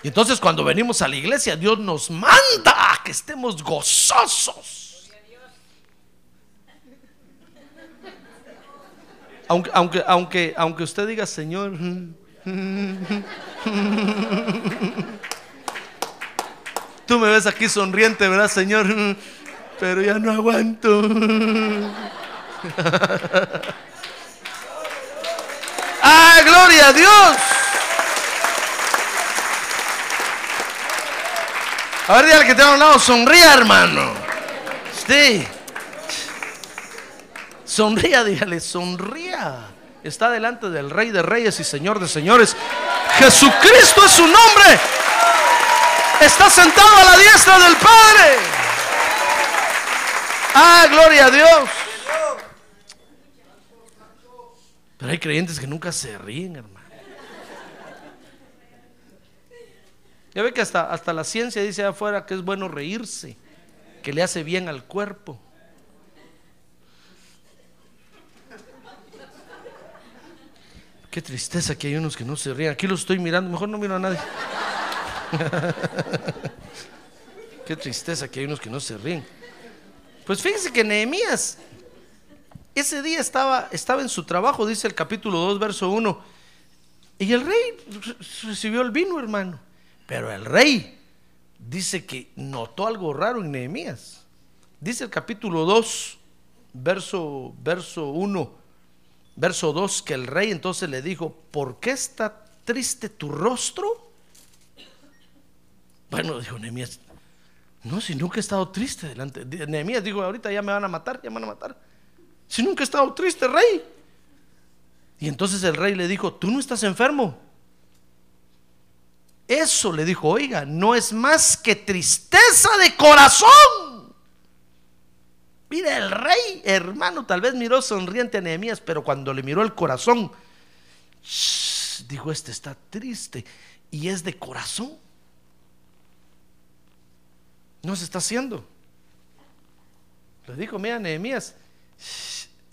Y entonces cuando venimos a la iglesia, Dios nos manda que estemos gozosos. Aunque, aunque, aunque, aunque usted diga, Señor, tú me ves aquí sonriente, ¿verdad, Señor? Pero ya no aguanto. ¡Ah, gloria a Dios! A ver, dígale que te ha hablado, sonría, hermano. Sí. Sonría, dígale, sonría. Está delante del Rey de Reyes y Señor de Señores. Jesucristo es su nombre. Está sentado a la diestra del Padre. Ah, gloria a Dios. Pero hay creyentes que nunca se ríen, hermano. Ya ve que hasta, hasta la ciencia dice afuera que es bueno reírse, que le hace bien al cuerpo. Qué tristeza que hay unos que no se ríen. Aquí lo estoy mirando, mejor no miro a nadie. Qué tristeza que hay unos que no se ríen. Pues fíjense que Nehemías ese día estaba, estaba en su trabajo, dice el capítulo 2, verso 1. Y el rey recibió el vino, hermano. Pero el rey dice que notó algo raro en Nehemías. Dice el capítulo 2, verso, verso 1, verso 2, que el rey entonces le dijo, ¿por qué está triste tu rostro? Bueno, dijo Nehemías, no, si nunca he estado triste delante. Nehemías dijo, ahorita ya me van a matar, ya me van a matar. Si nunca he estado triste, rey. Y entonces el rey le dijo, tú no estás enfermo. Eso le dijo, oiga, no es más que tristeza de corazón. Mira, el rey, hermano, tal vez miró sonriente a Nehemías, pero cuando le miró el corazón, dijo, este está triste y es de corazón. No se está haciendo. Le dijo, mira, Nehemías,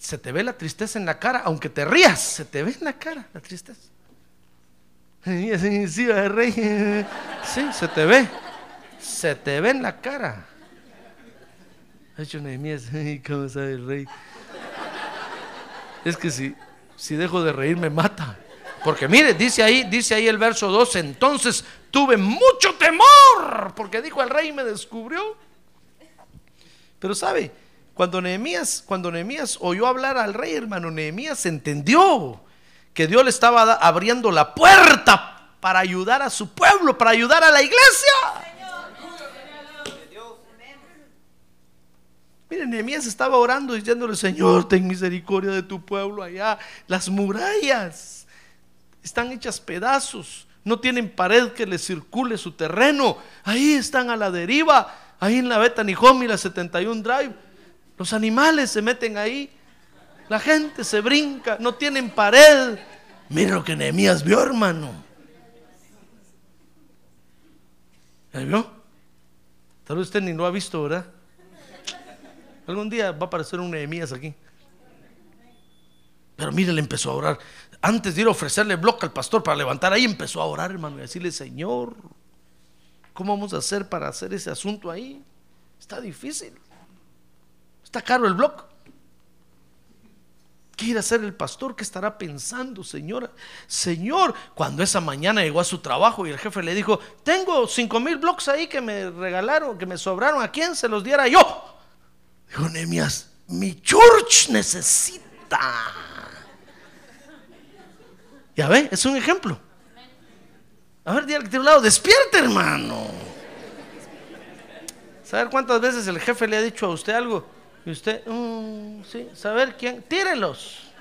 se te ve la tristeza en la cara, aunque te rías, se te ve en la cara la tristeza. Sí, sí, rey. Sí, se te ve. Se te ve en la cara. hecho Nehemías, ¿cómo sabe el rey? Es que si, si dejo de reír me mata. Porque mire, dice ahí, dice ahí el verso 2, entonces tuve mucho temor, porque dijo el rey me descubrió. Pero sabe, cuando Nehemías, oyó hablar al rey, hermano, Nehemías entendió que Dios le estaba abriendo la puerta para ayudar a su pueblo, para ayudar a la iglesia. Miren, Nehemías estaba orando diciéndole, Señor, ten misericordia de tu pueblo allá. Las murallas están hechas pedazos, no tienen pared que les circule su terreno. Ahí están a la deriva, ahí en la Beta y la 71 Drive. Los animales se meten ahí. La gente se brinca, no tienen pared. Mira lo que Nehemías vio, hermano. ¿Ya vio? Tal vez usted ni lo ha visto, ¿verdad? Algún día va a aparecer un Nehemías aquí. Pero mire, le empezó a orar. Antes de ir a ofrecerle bloque al pastor para levantar ahí, empezó a orar, hermano, y decirle, Señor, ¿cómo vamos a hacer para hacer ese asunto ahí? Está difícil. Está caro el blog. ¿Qué irá a hacer el pastor? ¿Qué estará pensando, señora? Señor, cuando esa mañana llegó a su trabajo y el jefe le dijo, tengo cinco mil blogs ahí que me regalaron, que me sobraron, ¿a quién se los diera yo? Dijo Nehemías, mi church necesita. Ya ve, es un ejemplo. A ver, dígale que tiene un lado, despierte, hermano. ¿Saber cuántas veces el jefe le ha dicho a usted algo? Y usted, mm, sí, saber quién, tírenlos.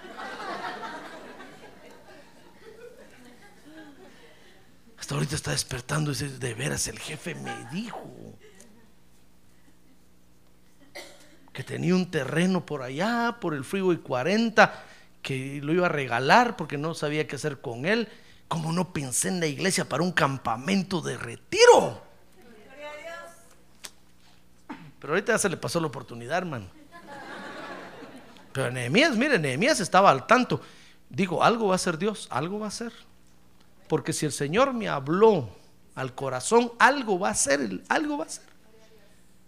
Hasta ahorita está despertando y dice, de veras el jefe me dijo que tenía un terreno por allá, por el Freeway 40, que lo iba a regalar porque no sabía qué hacer con él. Como no pensé en la iglesia para un campamento de retiro? Pero ahorita ya se le pasó la oportunidad, hermano. Pero Nehemías, mire, Nehemías estaba al tanto. Digo, algo va a hacer Dios, algo va a hacer. Porque si el Señor me habló al corazón, algo va a hacer, algo va a hacer.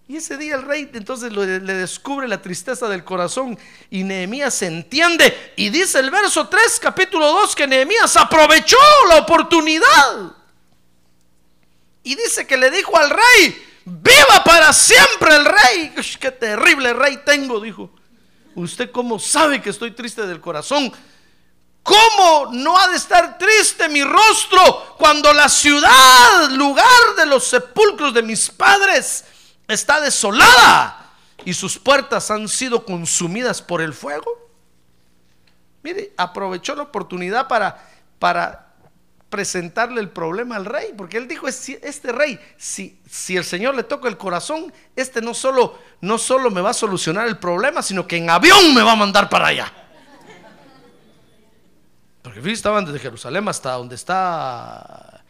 Y ese día el rey entonces le, descubre la tristeza del corazón y Nehemías se entiende. Y dice el verso 3, capítulo 2, que Nehemías aprovechó la oportunidad. Y dice que le dijo al rey, viva para siempre el rey. qué terrible rey tengo, dijo. ¿Usted cómo sabe que estoy triste del corazón? ¿Cómo no ha de estar triste mi rostro cuando la ciudad, lugar de los sepulcros de mis padres, está desolada y sus puertas han sido consumidas por el fuego? Mire, aprovechó la oportunidad para, para presentarle el problema al rey, porque él dijo, este rey, si, si el Señor le toca el corazón, este no solo, no solo me va a solucionar el problema, sino que en avión me va a mandar para allá. Porque estaban desde Jerusalén hasta donde está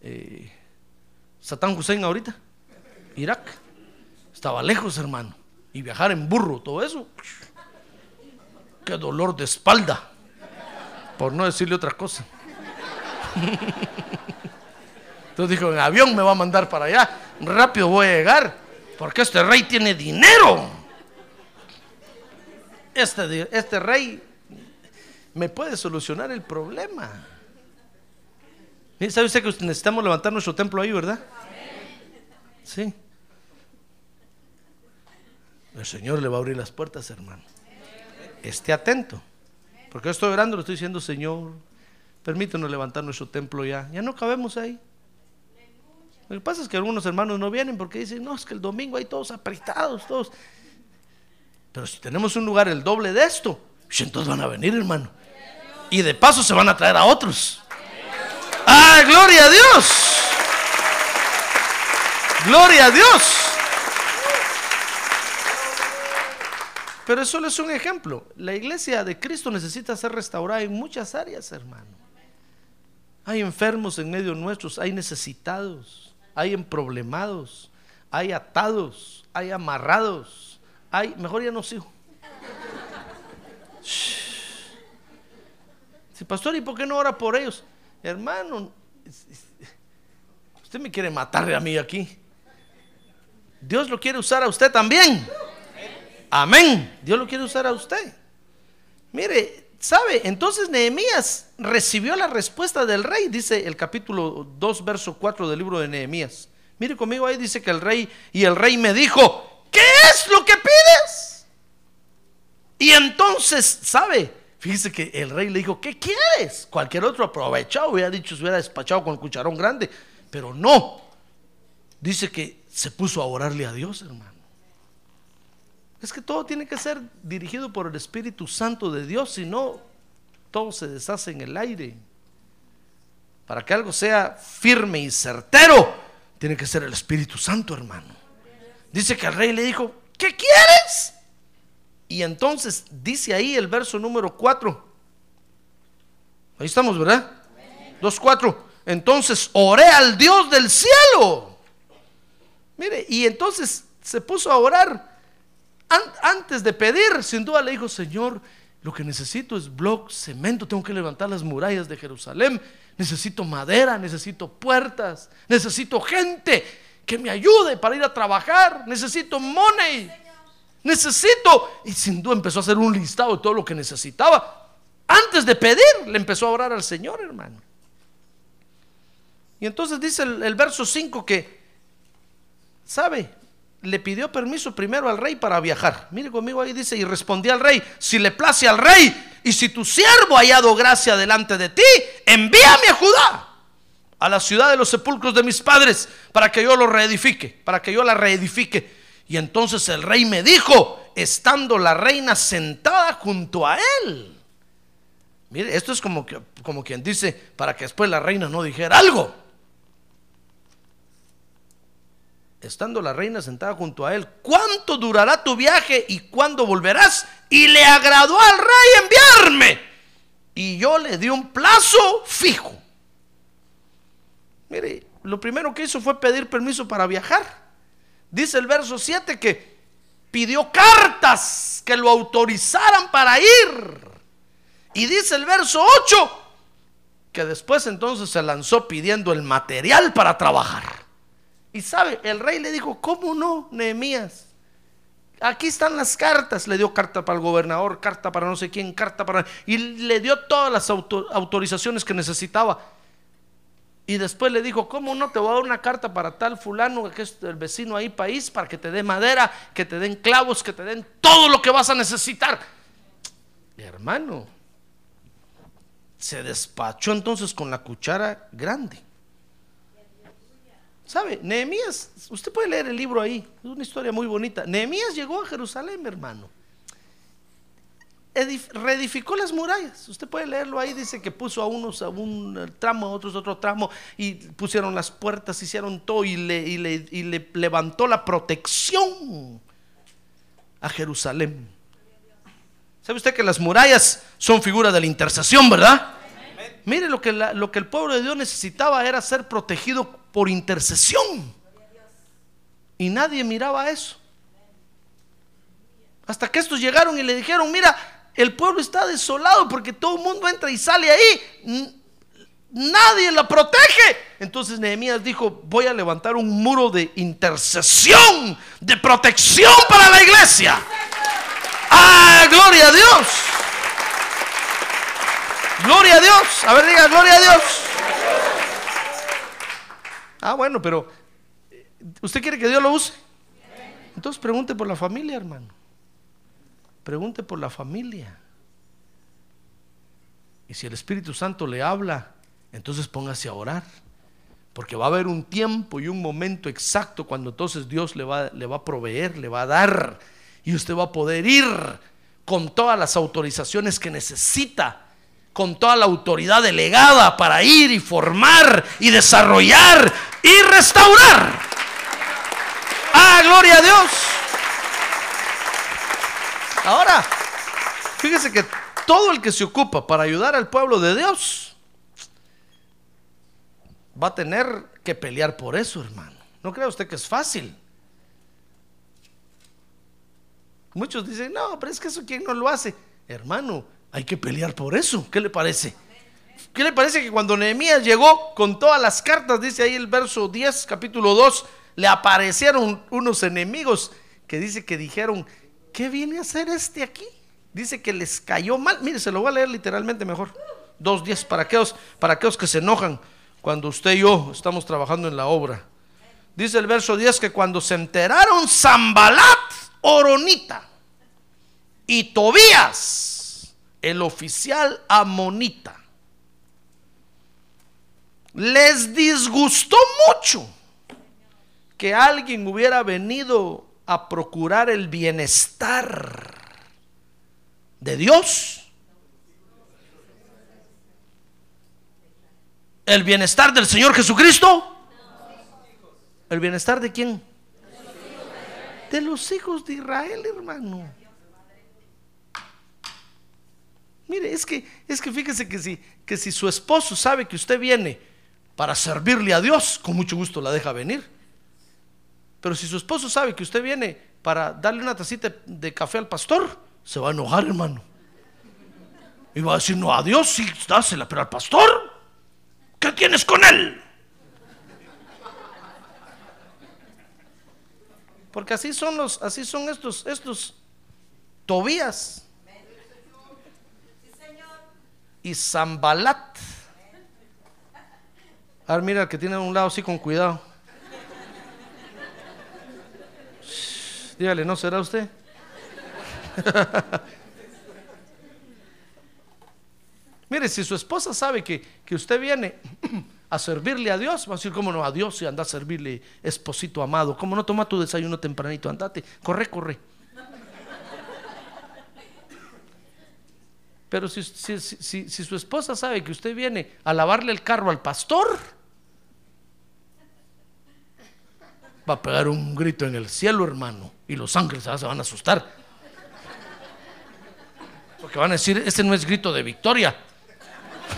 eh, Satán Hussein ahorita, Irak. Estaba lejos, hermano. Y viajar en burro, todo eso. Qué dolor de espalda. Por no decirle otra cosa. Entonces dijo, en avión me va a mandar para allá, rápido voy a llegar, porque este rey tiene dinero. Este, este rey me puede solucionar el problema. ¿Sabe usted que necesitamos levantar nuestro templo ahí, verdad? Sí. El Señor le va a abrir las puertas, hermano. Esté atento. Porque yo estoy orando, le estoy diciendo, Señor, permítanos levantar nuestro templo ya. Ya no cabemos ahí. Lo que pasa es que algunos hermanos no vienen porque dicen, no, es que el domingo hay todos apretados, todos. Pero si tenemos un lugar el doble de esto, pues entonces van a venir, hermano. Y de paso se van a traer a otros. ¡Ah, gloria a Dios! ¡Gloria a Dios! Pero eso es un ejemplo. La iglesia de Cristo necesita ser restaurada en muchas áreas, hermano. Hay enfermos en medio nuestros, hay necesitados, hay emproblemados, hay atados, hay amarrados, hay, mejor ya no sigo. Si pastor, ¿y por qué no ora por ellos? Hermano, usted me quiere matar a mí aquí. Dios lo quiere usar a usted también. Amén. Dios lo quiere usar a usted. Mire, ¿sabe? Entonces Nehemías recibió la respuesta del rey, dice el capítulo 2, verso 4 del libro de Nehemías. Mire conmigo ahí dice que el rey, y el rey me dijo, ¿qué es lo que pides? Y entonces, ¿sabe? Fíjese que el rey le dijo, ¿qué quieres? Cualquier otro aprovechado hubiera dicho, se hubiera despachado con el cucharón grande, pero no. Dice que se puso a orarle a Dios, hermano. Es que todo tiene que ser dirigido por el Espíritu Santo de Dios, si no, todo se deshace en el aire. Para que algo sea firme y certero, tiene que ser el Espíritu Santo, hermano. Dice que el rey le dijo, ¿qué quieres? Y entonces dice ahí el verso número 4. Ahí estamos, ¿verdad? 2.4. Entonces oré al Dios del cielo. Mire, y entonces se puso a orar. Antes de pedir, sin duda le dijo, Señor, lo que necesito es bloque, cemento, tengo que levantar las murallas de Jerusalén. Necesito madera, necesito puertas, necesito gente que me ayude para ir a trabajar, necesito money. Necesito. Y sin duda empezó a hacer un listado de todo lo que necesitaba. Antes de pedir, le empezó a orar al Señor, hermano. Y entonces dice el, verso 5 que, ¿sabe? Le pidió permiso primero al rey para viajar. Mire conmigo ahí dice, y respondí al rey, si le place al rey y si tu siervo ha hallado gracia delante de ti, envíame a Judá, a la ciudad de los sepulcros de mis padres, para que yo lo reedifique, para que yo la reedifique y entonces el rey me dijo, estando la reina sentada junto a él. Mire, esto es como, como quien dice, para que después la reina no dijera algo. Estando la reina sentada junto a él, ¿cuánto durará tu viaje y cuándo volverás? Y le agradó al rey enviarme. Y yo le di un plazo fijo. Mire, lo primero que hizo fue pedir permiso para viajar. Dice el verso 7 que pidió cartas que lo autorizaran para ir. Y dice el verso 8 que después entonces se lanzó pidiendo el material para trabajar. Y sabe, el rey le dijo, ¿cómo no, Nehemías? Aquí están las cartas. Le dio carta para el gobernador, carta para no sé quién, carta para... Y le dio todas las autorizaciones que necesitaba. Y después le dijo, ¿cómo no te voy a dar una carta para tal fulano que es el vecino ahí país para que te dé madera, que te den clavos, que te den todo lo que vas a necesitar? hermano, se despachó entonces con la cuchara grande. ¿Sabe? Nehemías, usted puede leer el libro ahí, es una historia muy bonita. Nehemías llegó a Jerusalén, hermano reedificó las murallas. Usted puede leerlo ahí, dice que puso a unos a un tramo, a otros a otro tramo, y pusieron las puertas, hicieron todo y le, y le, levantó la protección a Jerusalén. ¿Sabe usted que las murallas son figura de la intercesión, verdad? Mire, lo que, lo que el pueblo de Dios necesitaba era ser protegido por intercesión. Y nadie miraba eso. Hasta que estos llegaron y le dijeron, mira, el pueblo está desolado porque todo el mundo entra y sale ahí. nadie la protege. Entonces Nehemías dijo, voy a levantar un muro de intercesión, de protección para la iglesia. ¡Ah, gloria a Dios! Gloria a Dios. A ver, diga, gloria a Dios. Ah, bueno, pero ¿usted quiere que Dios lo use? Entonces pregunte por la familia, hermano. Pregunte por la familia. Y si el Espíritu Santo le habla, entonces póngase a orar. Porque va a haber un tiempo y un momento exacto cuando entonces Dios le va, le va a proveer, le va a dar. Y usted va a poder ir con todas las autorizaciones que necesita, con toda la autoridad delegada para ir y formar y desarrollar y restaurar. Ah, gloria a Dios. Ahora, fíjese que todo el que se ocupa para ayudar al pueblo de Dios va a tener que pelear por eso, hermano. No crea usted que es fácil. Muchos dicen, no, pero es que eso quién no lo hace. Hermano, hay que pelear por eso. ¿Qué le parece? ¿Qué le parece que cuando Nehemías llegó con todas las cartas, dice ahí el verso 10, capítulo 2, le aparecieron unos enemigos que dice que dijeron, ¿qué viene a hacer este aquí? Dice que les cayó mal. Mire, se lo voy a leer literalmente mejor. 2.10 para aquellos, para aquellos que se enojan cuando usted y yo estamos trabajando en la obra. Dice el verso 10 que cuando se enteraron Zambalat, Oronita y Tobías, el oficial amonita, les disgustó mucho que alguien hubiera venido a procurar el bienestar de Dios. ¿El bienestar del Señor Jesucristo? ¿El bienestar de quién? De los hijos de Israel, hermano. Mire, es que, es que fíjese que si, que si su esposo sabe que usted viene para servirle a Dios, con mucho gusto la deja venir. Pero si su esposo sabe que usted viene para darle una tacita de café al pastor, se va a enojar, hermano. Y va a decir, no, a Dios sí, dásela, pero al pastor, ¿qué tienes con él? Porque así son los, así son estos, estos Tobías y Zambalat. A ver, mira, el que tiene a un lado así con cuidado. Dígale, ¿no será usted? Mire, si su esposa sabe que, que, usted viene a servirle a Dios, va a decir, ¿cómo no? A Dios y anda a servirle, esposito amado. ¿Cómo no toma tu desayuno tempranito? Andate, corre, corre. Pero si, si, si, si, su esposa sabe que usted viene a lavarle el carro al pastor, va a pegar un grito en el cielo, hermano, y los ángeles se van a asustar. Porque van a decir, este no es grito de victoria.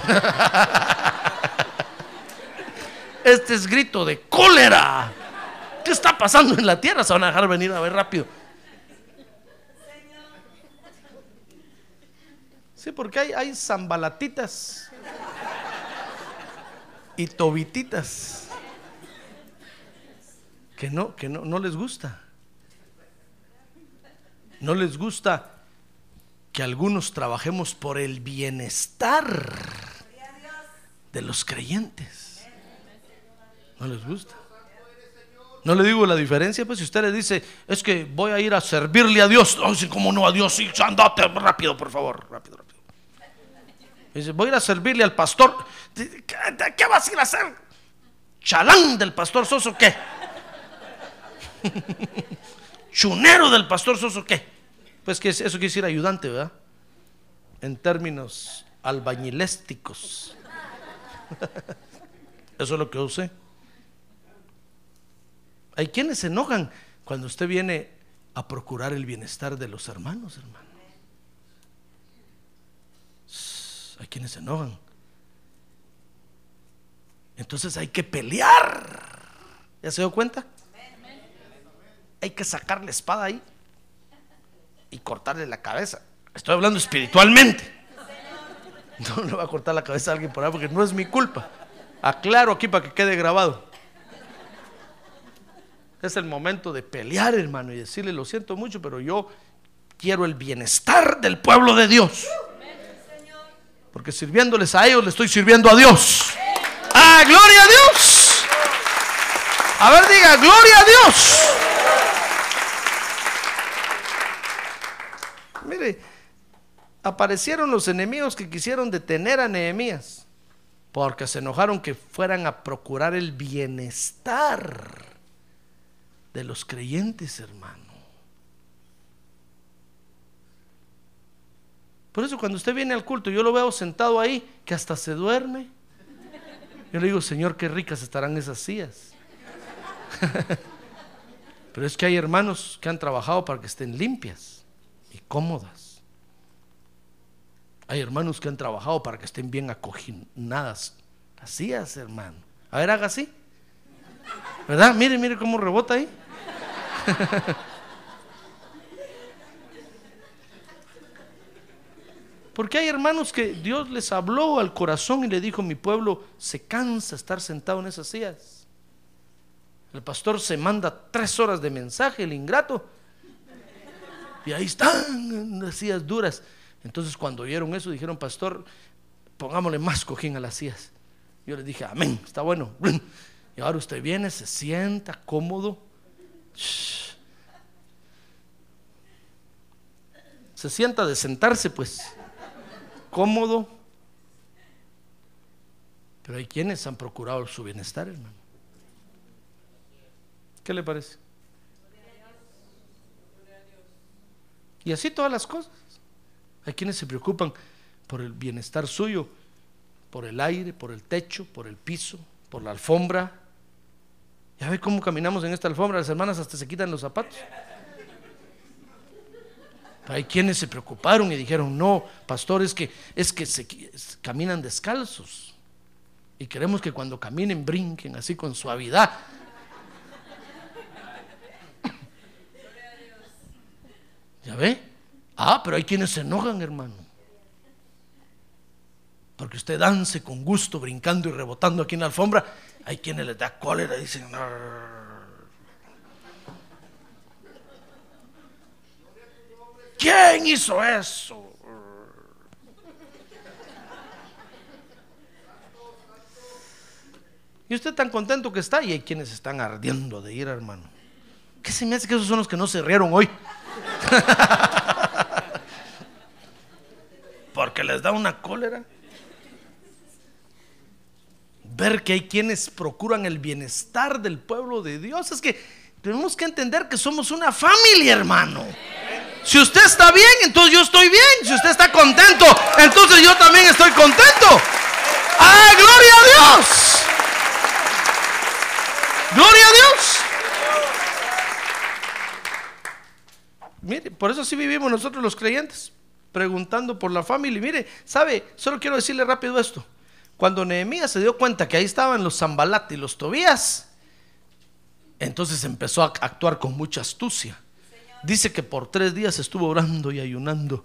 Este es grito de cólera. ¿Qué está pasando en la tierra? Se van a dejar venir a ver rápido. Sí, porque hay, hay zambalatitas y tobititas que no, que no, no les gusta. No les gusta que algunos trabajemos por el bienestar de los creyentes. No les gusta. No le digo la diferencia, pues si usted le dice, es que voy a ir a servirle a Dios, no, ¿cómo no a Dios? Sí, andate rápido, por favor, rápido, rápido. Dice, voy a ir a servirle al pastor. ¿Qué, qué vas a ir a hacer? ¿Chalán del pastor Soso qué? ¿Chunero del pastor Soso qué? Pues que eso quiere decir ayudante, ¿verdad? En términos albañilésticos. Eso es lo que usé. Hay quienes se enojan cuando usted viene a procurar el bienestar de los hermanos, hermano. Hay quienes se enojan. Entonces hay que pelear. ¿Ya se dio cuenta? Hay que sacar la espada ahí y cortarle la cabeza. Estoy hablando espiritualmente. No le va a cortar la cabeza a alguien por ahí porque no es mi culpa. Aclaro aquí para que quede grabado. Es el momento de pelear, hermano, y decirle, lo siento mucho, pero yo quiero el bienestar del pueblo de Dios. Porque sirviéndoles a ellos, le estoy sirviendo a Dios. ¡Ah, gloria a Dios! A ver, diga, gloria a Dios. Mire, aparecieron los enemigos que quisieron detener a Nehemías porque se enojaron que fueran a procurar el bienestar de los creyentes, hermano. Por eso cuando usted viene al culto, yo lo veo sentado ahí, que hasta se duerme. Yo le digo, Señor, qué ricas estarán esas sillas. Pero es que hay hermanos que han trabajado para que estén limpias y cómodas. Hay hermanos que han trabajado para que estén bien acoginadas. Así es, hermano. A ver, haga así. ¿Verdad? Mire, mire cómo rebota ahí. Porque hay hermanos que Dios les habló al corazón y le dijo, mi pueblo se cansa estar sentado en esas sillas. El pastor se manda tres horas de mensaje, el ingrato. Y ahí están las sillas duras. Entonces cuando oyeron eso dijeron, pastor, pongámosle más cojín a las sillas. Yo les dije, amén, está bueno. Y ahora usted viene, se sienta cómodo. Se sienta de sentarse, pues, cómodo. Pero hay quienes han procurado su bienestar, hermano. ¿Qué le parece? Y así todas las cosas. Hay quienes se preocupan por el bienestar suyo, por el aire, por el techo, por el piso, por la alfombra. Ya ve cómo caminamos en esta alfombra, las hermanas hasta se quitan los zapatos. Hay quienes se preocuparon y dijeron, no, pastor, es que, es que se, caminan descalzos. Y queremos que cuando caminen brinquen así con suavidad. ¿Ya ve? Ah, pero hay quienes se enojan, hermano. Porque usted dance con gusto, brincando y rebotando aquí en la alfombra. Hay quienes les da cólera y dicen, ¿quién hizo eso? Y usted tan contento que está y hay quienes están ardiendo de ir, hermano. ¿Qué se me hace que esos son los que no se rieron hoy? Porque les da una cólera. Ver que hay quienes procuran el bienestar del pueblo de Dios. Es que tenemos que entender que somos una familia, hermano. Si usted está bien, entonces yo estoy bien. Si usted está contento, entonces yo también estoy contento. ¡Ah, gloria a Dios! ¡Gloria a Dios! Mire, por eso así vivimos nosotros los creyentes, preguntando por la familia. Mire, ¿sabe? Solo quiero decirle rápido esto. Cuando Nehemías se dio cuenta que ahí estaban los Zambalat y los Tobías, entonces empezó a actuar con mucha astucia. Dice que por tres días estuvo orando y ayunando.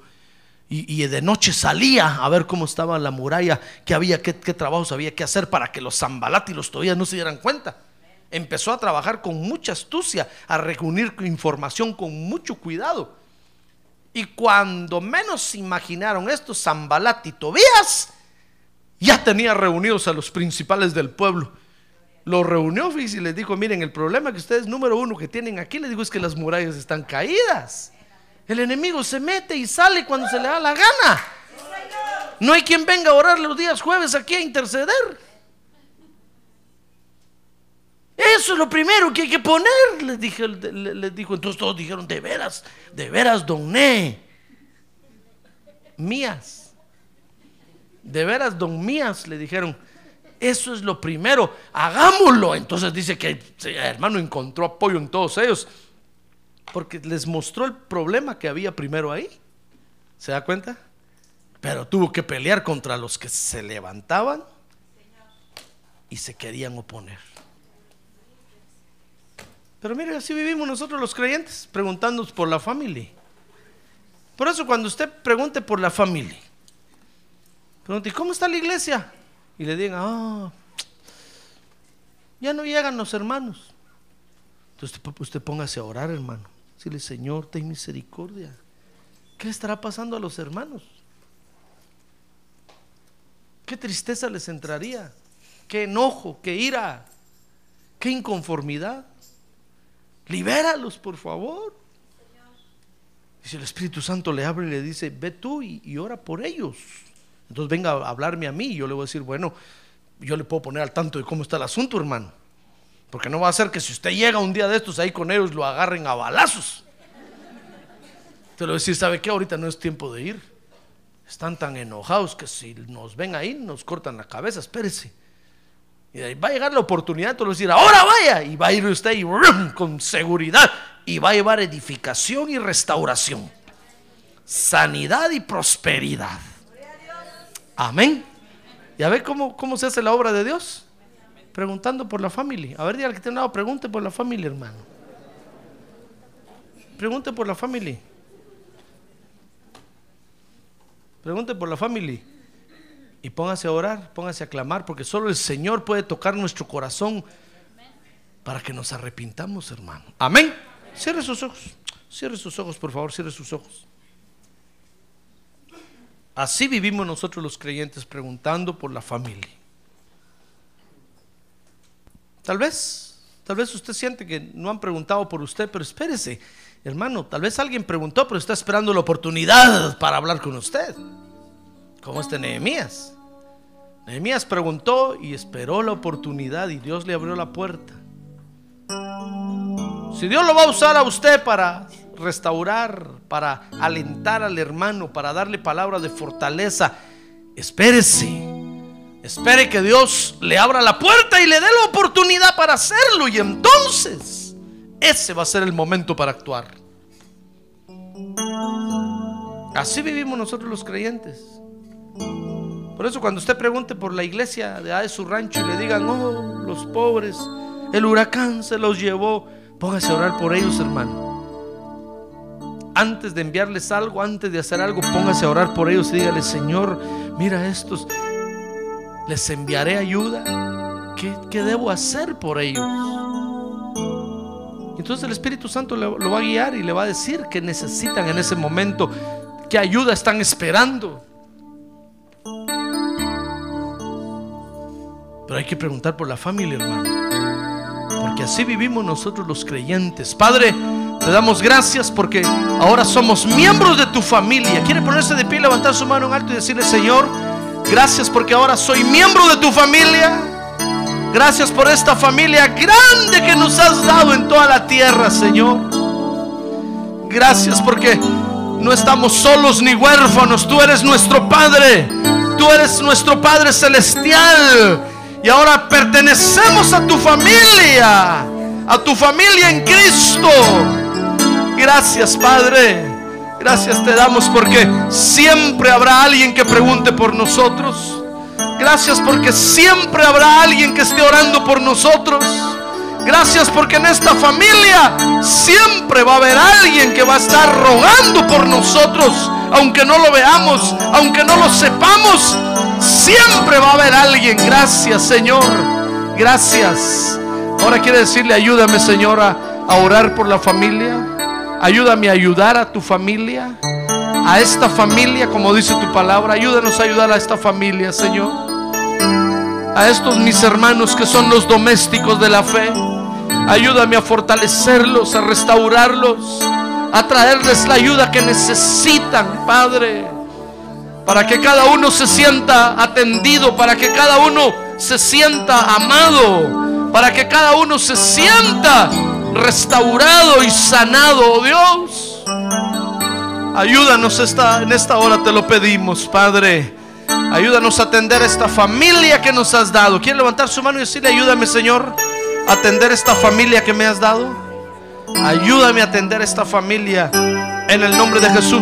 Y, de noche salía a ver cómo estaba la muralla, qué había, qué, trabajos había que hacer para que los Zambalat y los Tobías no se dieran cuenta empezó a trabajar con mucha astucia, a reunir información con mucho cuidado. Y cuando menos imaginaron estos, Zambalat y Tobías, ya tenía reunidos a los principales del pueblo. Los reunió y les dijo, miren, el problema que ustedes, número uno, que tienen aquí, les digo, es que las murallas están caídas. El enemigo se mete y sale cuando se le da la gana. No hay quien venga a orar los días jueves aquí a interceder. Eso es lo primero que hay que poner, les, dije, les dijo. Entonces todos dijeron, de veras, de veras, don Ne. Mías. De veras, don Mías, le dijeron. Eso es lo primero, hagámoslo. Entonces dice que el hermano encontró apoyo en todos ellos. Porque les mostró el problema que había primero ahí. ¿Se da cuenta? Pero tuvo que pelear contra los que se levantaban y se querían oponer. Pero mire, así vivimos nosotros los creyentes, preguntándonos por la familia. Por eso cuando usted pregunte por la familia, Pregunte, ¿y cómo está la iglesia? Y le digan, ah, ya no llegan los hermanos. Entonces usted póngase a orar, hermano. Dile, Señor, ten misericordia. ¿Qué estará pasando a los hermanos? ¿Qué tristeza les entraría? ¿Qué enojo? ¿Qué ira? ¿Qué inconformidad? Libéralos, por favor. Y si el Espíritu Santo le abre y le dice, ve tú y, ora por ellos. Entonces venga a hablarme a mí y yo le voy a decir, bueno, yo le puedo poner al tanto de cómo está el asunto, hermano. Porque no va a ser que si usted llega un día de estos ahí con ellos lo agarren a balazos. Te lo decir, ¿sabe qué? Ahorita no es tiempo de ir. Están tan enojados que si nos ven ahí nos cortan la cabeza, espérese. Y ahí va a llegar la oportunidad, entonces decir, ahora vaya. Y va a ir usted y, con seguridad. Y va a llevar edificación y restauración. Sanidad y prosperidad. Amén. ¿Y a ver cómo, cómo se hace la obra de Dios? Preguntando por la familia. A ver, dígale que tiene lado, pregunte por la familia, hermano. Pregunte por la familia. Pregunte por la familia. Y póngase a orar, póngase a clamar, porque solo el Señor puede tocar nuestro corazón para que nos arrepintamos, hermano. Amén. Cierre sus ojos. Cierre sus ojos, por favor, cierre sus ojos. Así vivimos nosotros los creyentes preguntando por la familia. Tal vez, tal vez usted siente que no han preguntado por usted, pero espérese. Hermano, tal vez alguien preguntó, pero está esperando la oportunidad para hablar con usted. Como este Nehemías. Nehemías preguntó y esperó la oportunidad y Dios le abrió la puerta. Si Dios lo va a usar a usted para restaurar, para alentar al hermano, para darle palabra de fortaleza, espérese. Espere que Dios le abra la puerta y le dé la oportunidad para hacerlo y entonces ese va a ser el momento para actuar. Así vivimos nosotros los creyentes. Por eso cuando usted pregunte por la iglesia de, su rancho y le digan, oh, los pobres, el huracán se los llevó, póngase a orar por ellos, hermano. Antes de enviarles algo, antes de hacer algo, póngase a orar por ellos y dígale, Señor, mira estos, les enviaré ayuda. ¿Qué, qué debo hacer por ellos? Entonces el Espíritu Santo lo, va a guiar y le va a decir que necesitan en ese momento, qué ayuda están esperando. Pero hay que preguntar por la familia, hermano. Porque así vivimos nosotros los creyentes. Padre, te damos gracias porque ahora somos miembros de tu familia. ¿Quiere ponerse de pie, levantar su mano en alto y decirle, Señor, gracias porque ahora soy miembro de tu familia? Gracias por esta familia grande que nos has dado en toda la tierra, Señor. Gracias porque no estamos solos ni huérfanos. Tú eres nuestro Padre. Tú eres nuestro Padre celestial. Y ahora pertenecemos a tu familia. A tu familia en Cristo. Gracias, Padre. Gracias te damos porque siempre habrá alguien que pregunte por nosotros. Gracias porque siempre habrá alguien que esté orando por nosotros. Gracias porque en esta familia siempre va a haber alguien que va a estar rogando por nosotros. Aunque no lo veamos, aunque no lo sepamos, siempre va a haber alguien. Gracias Señor. Gracias. Ahora quiere decirle, ayúdame Señora a orar por la familia. Ayúdame a ayudar a tu familia a esta familia, como dice tu palabra. Ayúdanos a ayudar a esta familia, Señor. A estos mis hermanos que son los domésticos de la fe. Ayúdame a fortalecerlos, a restaurarlos, a traerles la ayuda que necesitan, Padre. Para que cada uno se sienta atendido, para que cada uno se sienta amado, para que cada uno se sienta restaurado y sanado, oh Dios. Ayúdanos esta, en esta hora, te lo pedimos, Padre. Ayúdanos a atender esta familia que nos has dado. ¿Quiere levantar su mano y decirle, ayúdame, Señor, a atender esta familia que me has dado? Ayúdame a atender esta familia en el nombre de Jesús.